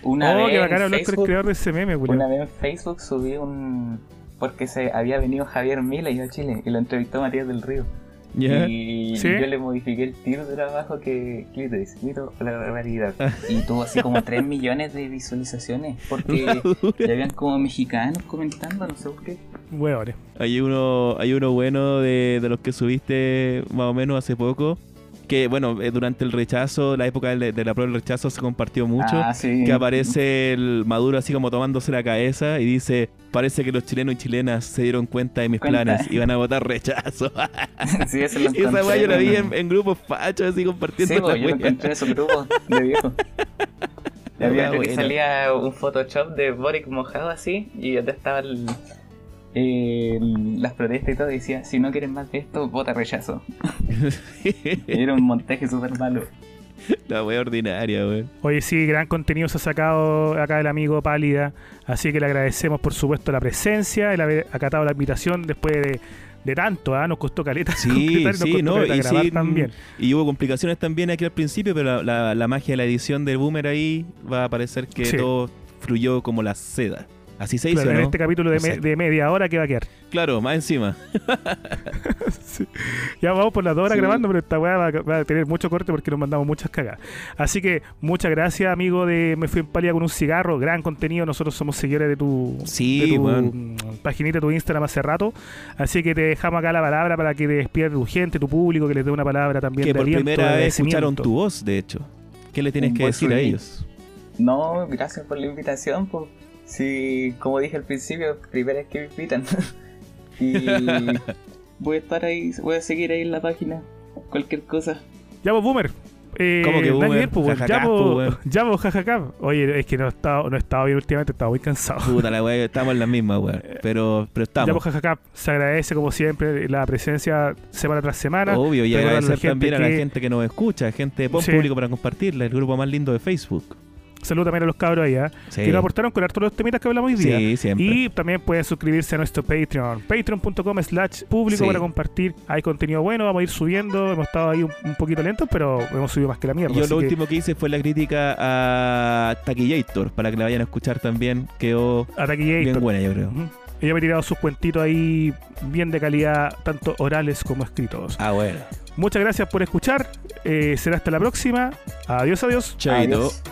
Una oh, vez qué bacán en hablar con el creador de ese meme, una vez en Facebook subí un... Porque se había venido Javier Mila y yo a Chile y lo entrevistó Matías del Río. ¿Ya? Y ¿Sí? yo le modifiqué el tiro de trabajo que Clitoris. Mira la barbaridad. Y tuvo así como 3 millones de visualizaciones. Porque ya habían como mexicanos comentando, no sé por qué. Hueones. Hay uno, hay uno bueno de, de los que subiste más o menos hace poco. Que bueno, eh, durante el rechazo, la época de, de la prueba del rechazo se compartió mucho. Ah, sí. Que aparece el Maduro así como tomándose la cabeza y dice, parece que los chilenos y chilenas se dieron cuenta de mis Cuenta. planes y van a votar rechazo. sí, lo y esa weá yo la vi en, grupos fachos así compartiendo Sí, la yo encontré en esos grupos de La había salía un Photoshop de Boric mojado así y atrás estaba el- el- las protestas y todo decía, si no quieren más de esto, vota rechazo. Era un montaje súper malo. la wea ordinaria, weón. Oye, sí, gran contenido se ha sacado acá el amigo Pálida. Así que le agradecemos, por supuesto, la presencia, el haber acatado la invitación después de, de tanto. ¿ah? Nos costó caleta. Sí, nos sí, costó no, caleta y grabar sí, también. Y hubo complicaciones también aquí al principio, pero la, la- la magia de la edición del Boomer ahí va a parecer que Sí. todo fluyó como la seda. Así se hizo, en ¿no? este capítulo de, No me- sé. de media hora que va a quedar. Claro, más encima. Sí. Ya vamos por las dos horas Sí. grabando, pero esta weá va, a- va a tener mucho corte porque nos mandamos muchas cagadas. Así que muchas gracias, amigo de Me Fui en Pálida con un cigarro. Gran contenido. Nosotros somos seguidores de tu, Sí, de tu weón. mm, paginita, tu Instagram hace rato. Así que te dejamos acá la palabra para que te despiertes tu gente, tu público, que les dé una palabra también Que de por aliento, primera vez escucharon tu voz, de hecho. ¿Qué le tienes Un que decir a ellos? No, gracias por la invitación. Pues. Sí, como dije al principio, primera vez que me invitan. y voy a estar ahí, voy a seguir ahí en la página. Cualquier cosa. Ya vos, Boomer. Eh, ¿Cómo que Boomer? ver, pues, ya vos, pues, ya vos, jajaja. Oye, es que no he estado, no he estado bien últimamente, he estado muy cansado. Puta la weá, estamos en la misma, weón. Pero, pero Ya estamos. pues, jajaja, se agradece como siempre la presencia semana tras semana. Obvio, y agradecer también a la gente que nos escucha, gente de Sí. Público para compartirla, el grupo más lindo de Facebook. Saludos también a los cabros ahí, ¿ah? Sí, que nos aportaron con harto los temitas que hablamos hoy día. sí siempre. Y también pueden suscribirse a nuestro Patreon, patreon.com slash público Sí. para compartir. Hay contenido bueno, vamos a ir subiendo. Hemos estado ahí un, un poquito lentos, pero hemos subido más que la mierda. Yo lo que último que hice fue la crítica a Taquillator, para que la vayan a escuchar también. Quedó Ataque bien buena, yo creo. Ella me ha tirado sus cuentitos ahí bien de calidad, tanto orales como escritos. Ah, bueno. Muchas gracias por escuchar. eh, será hasta la próxima. Adiós, adiós. Chaito. Adiós.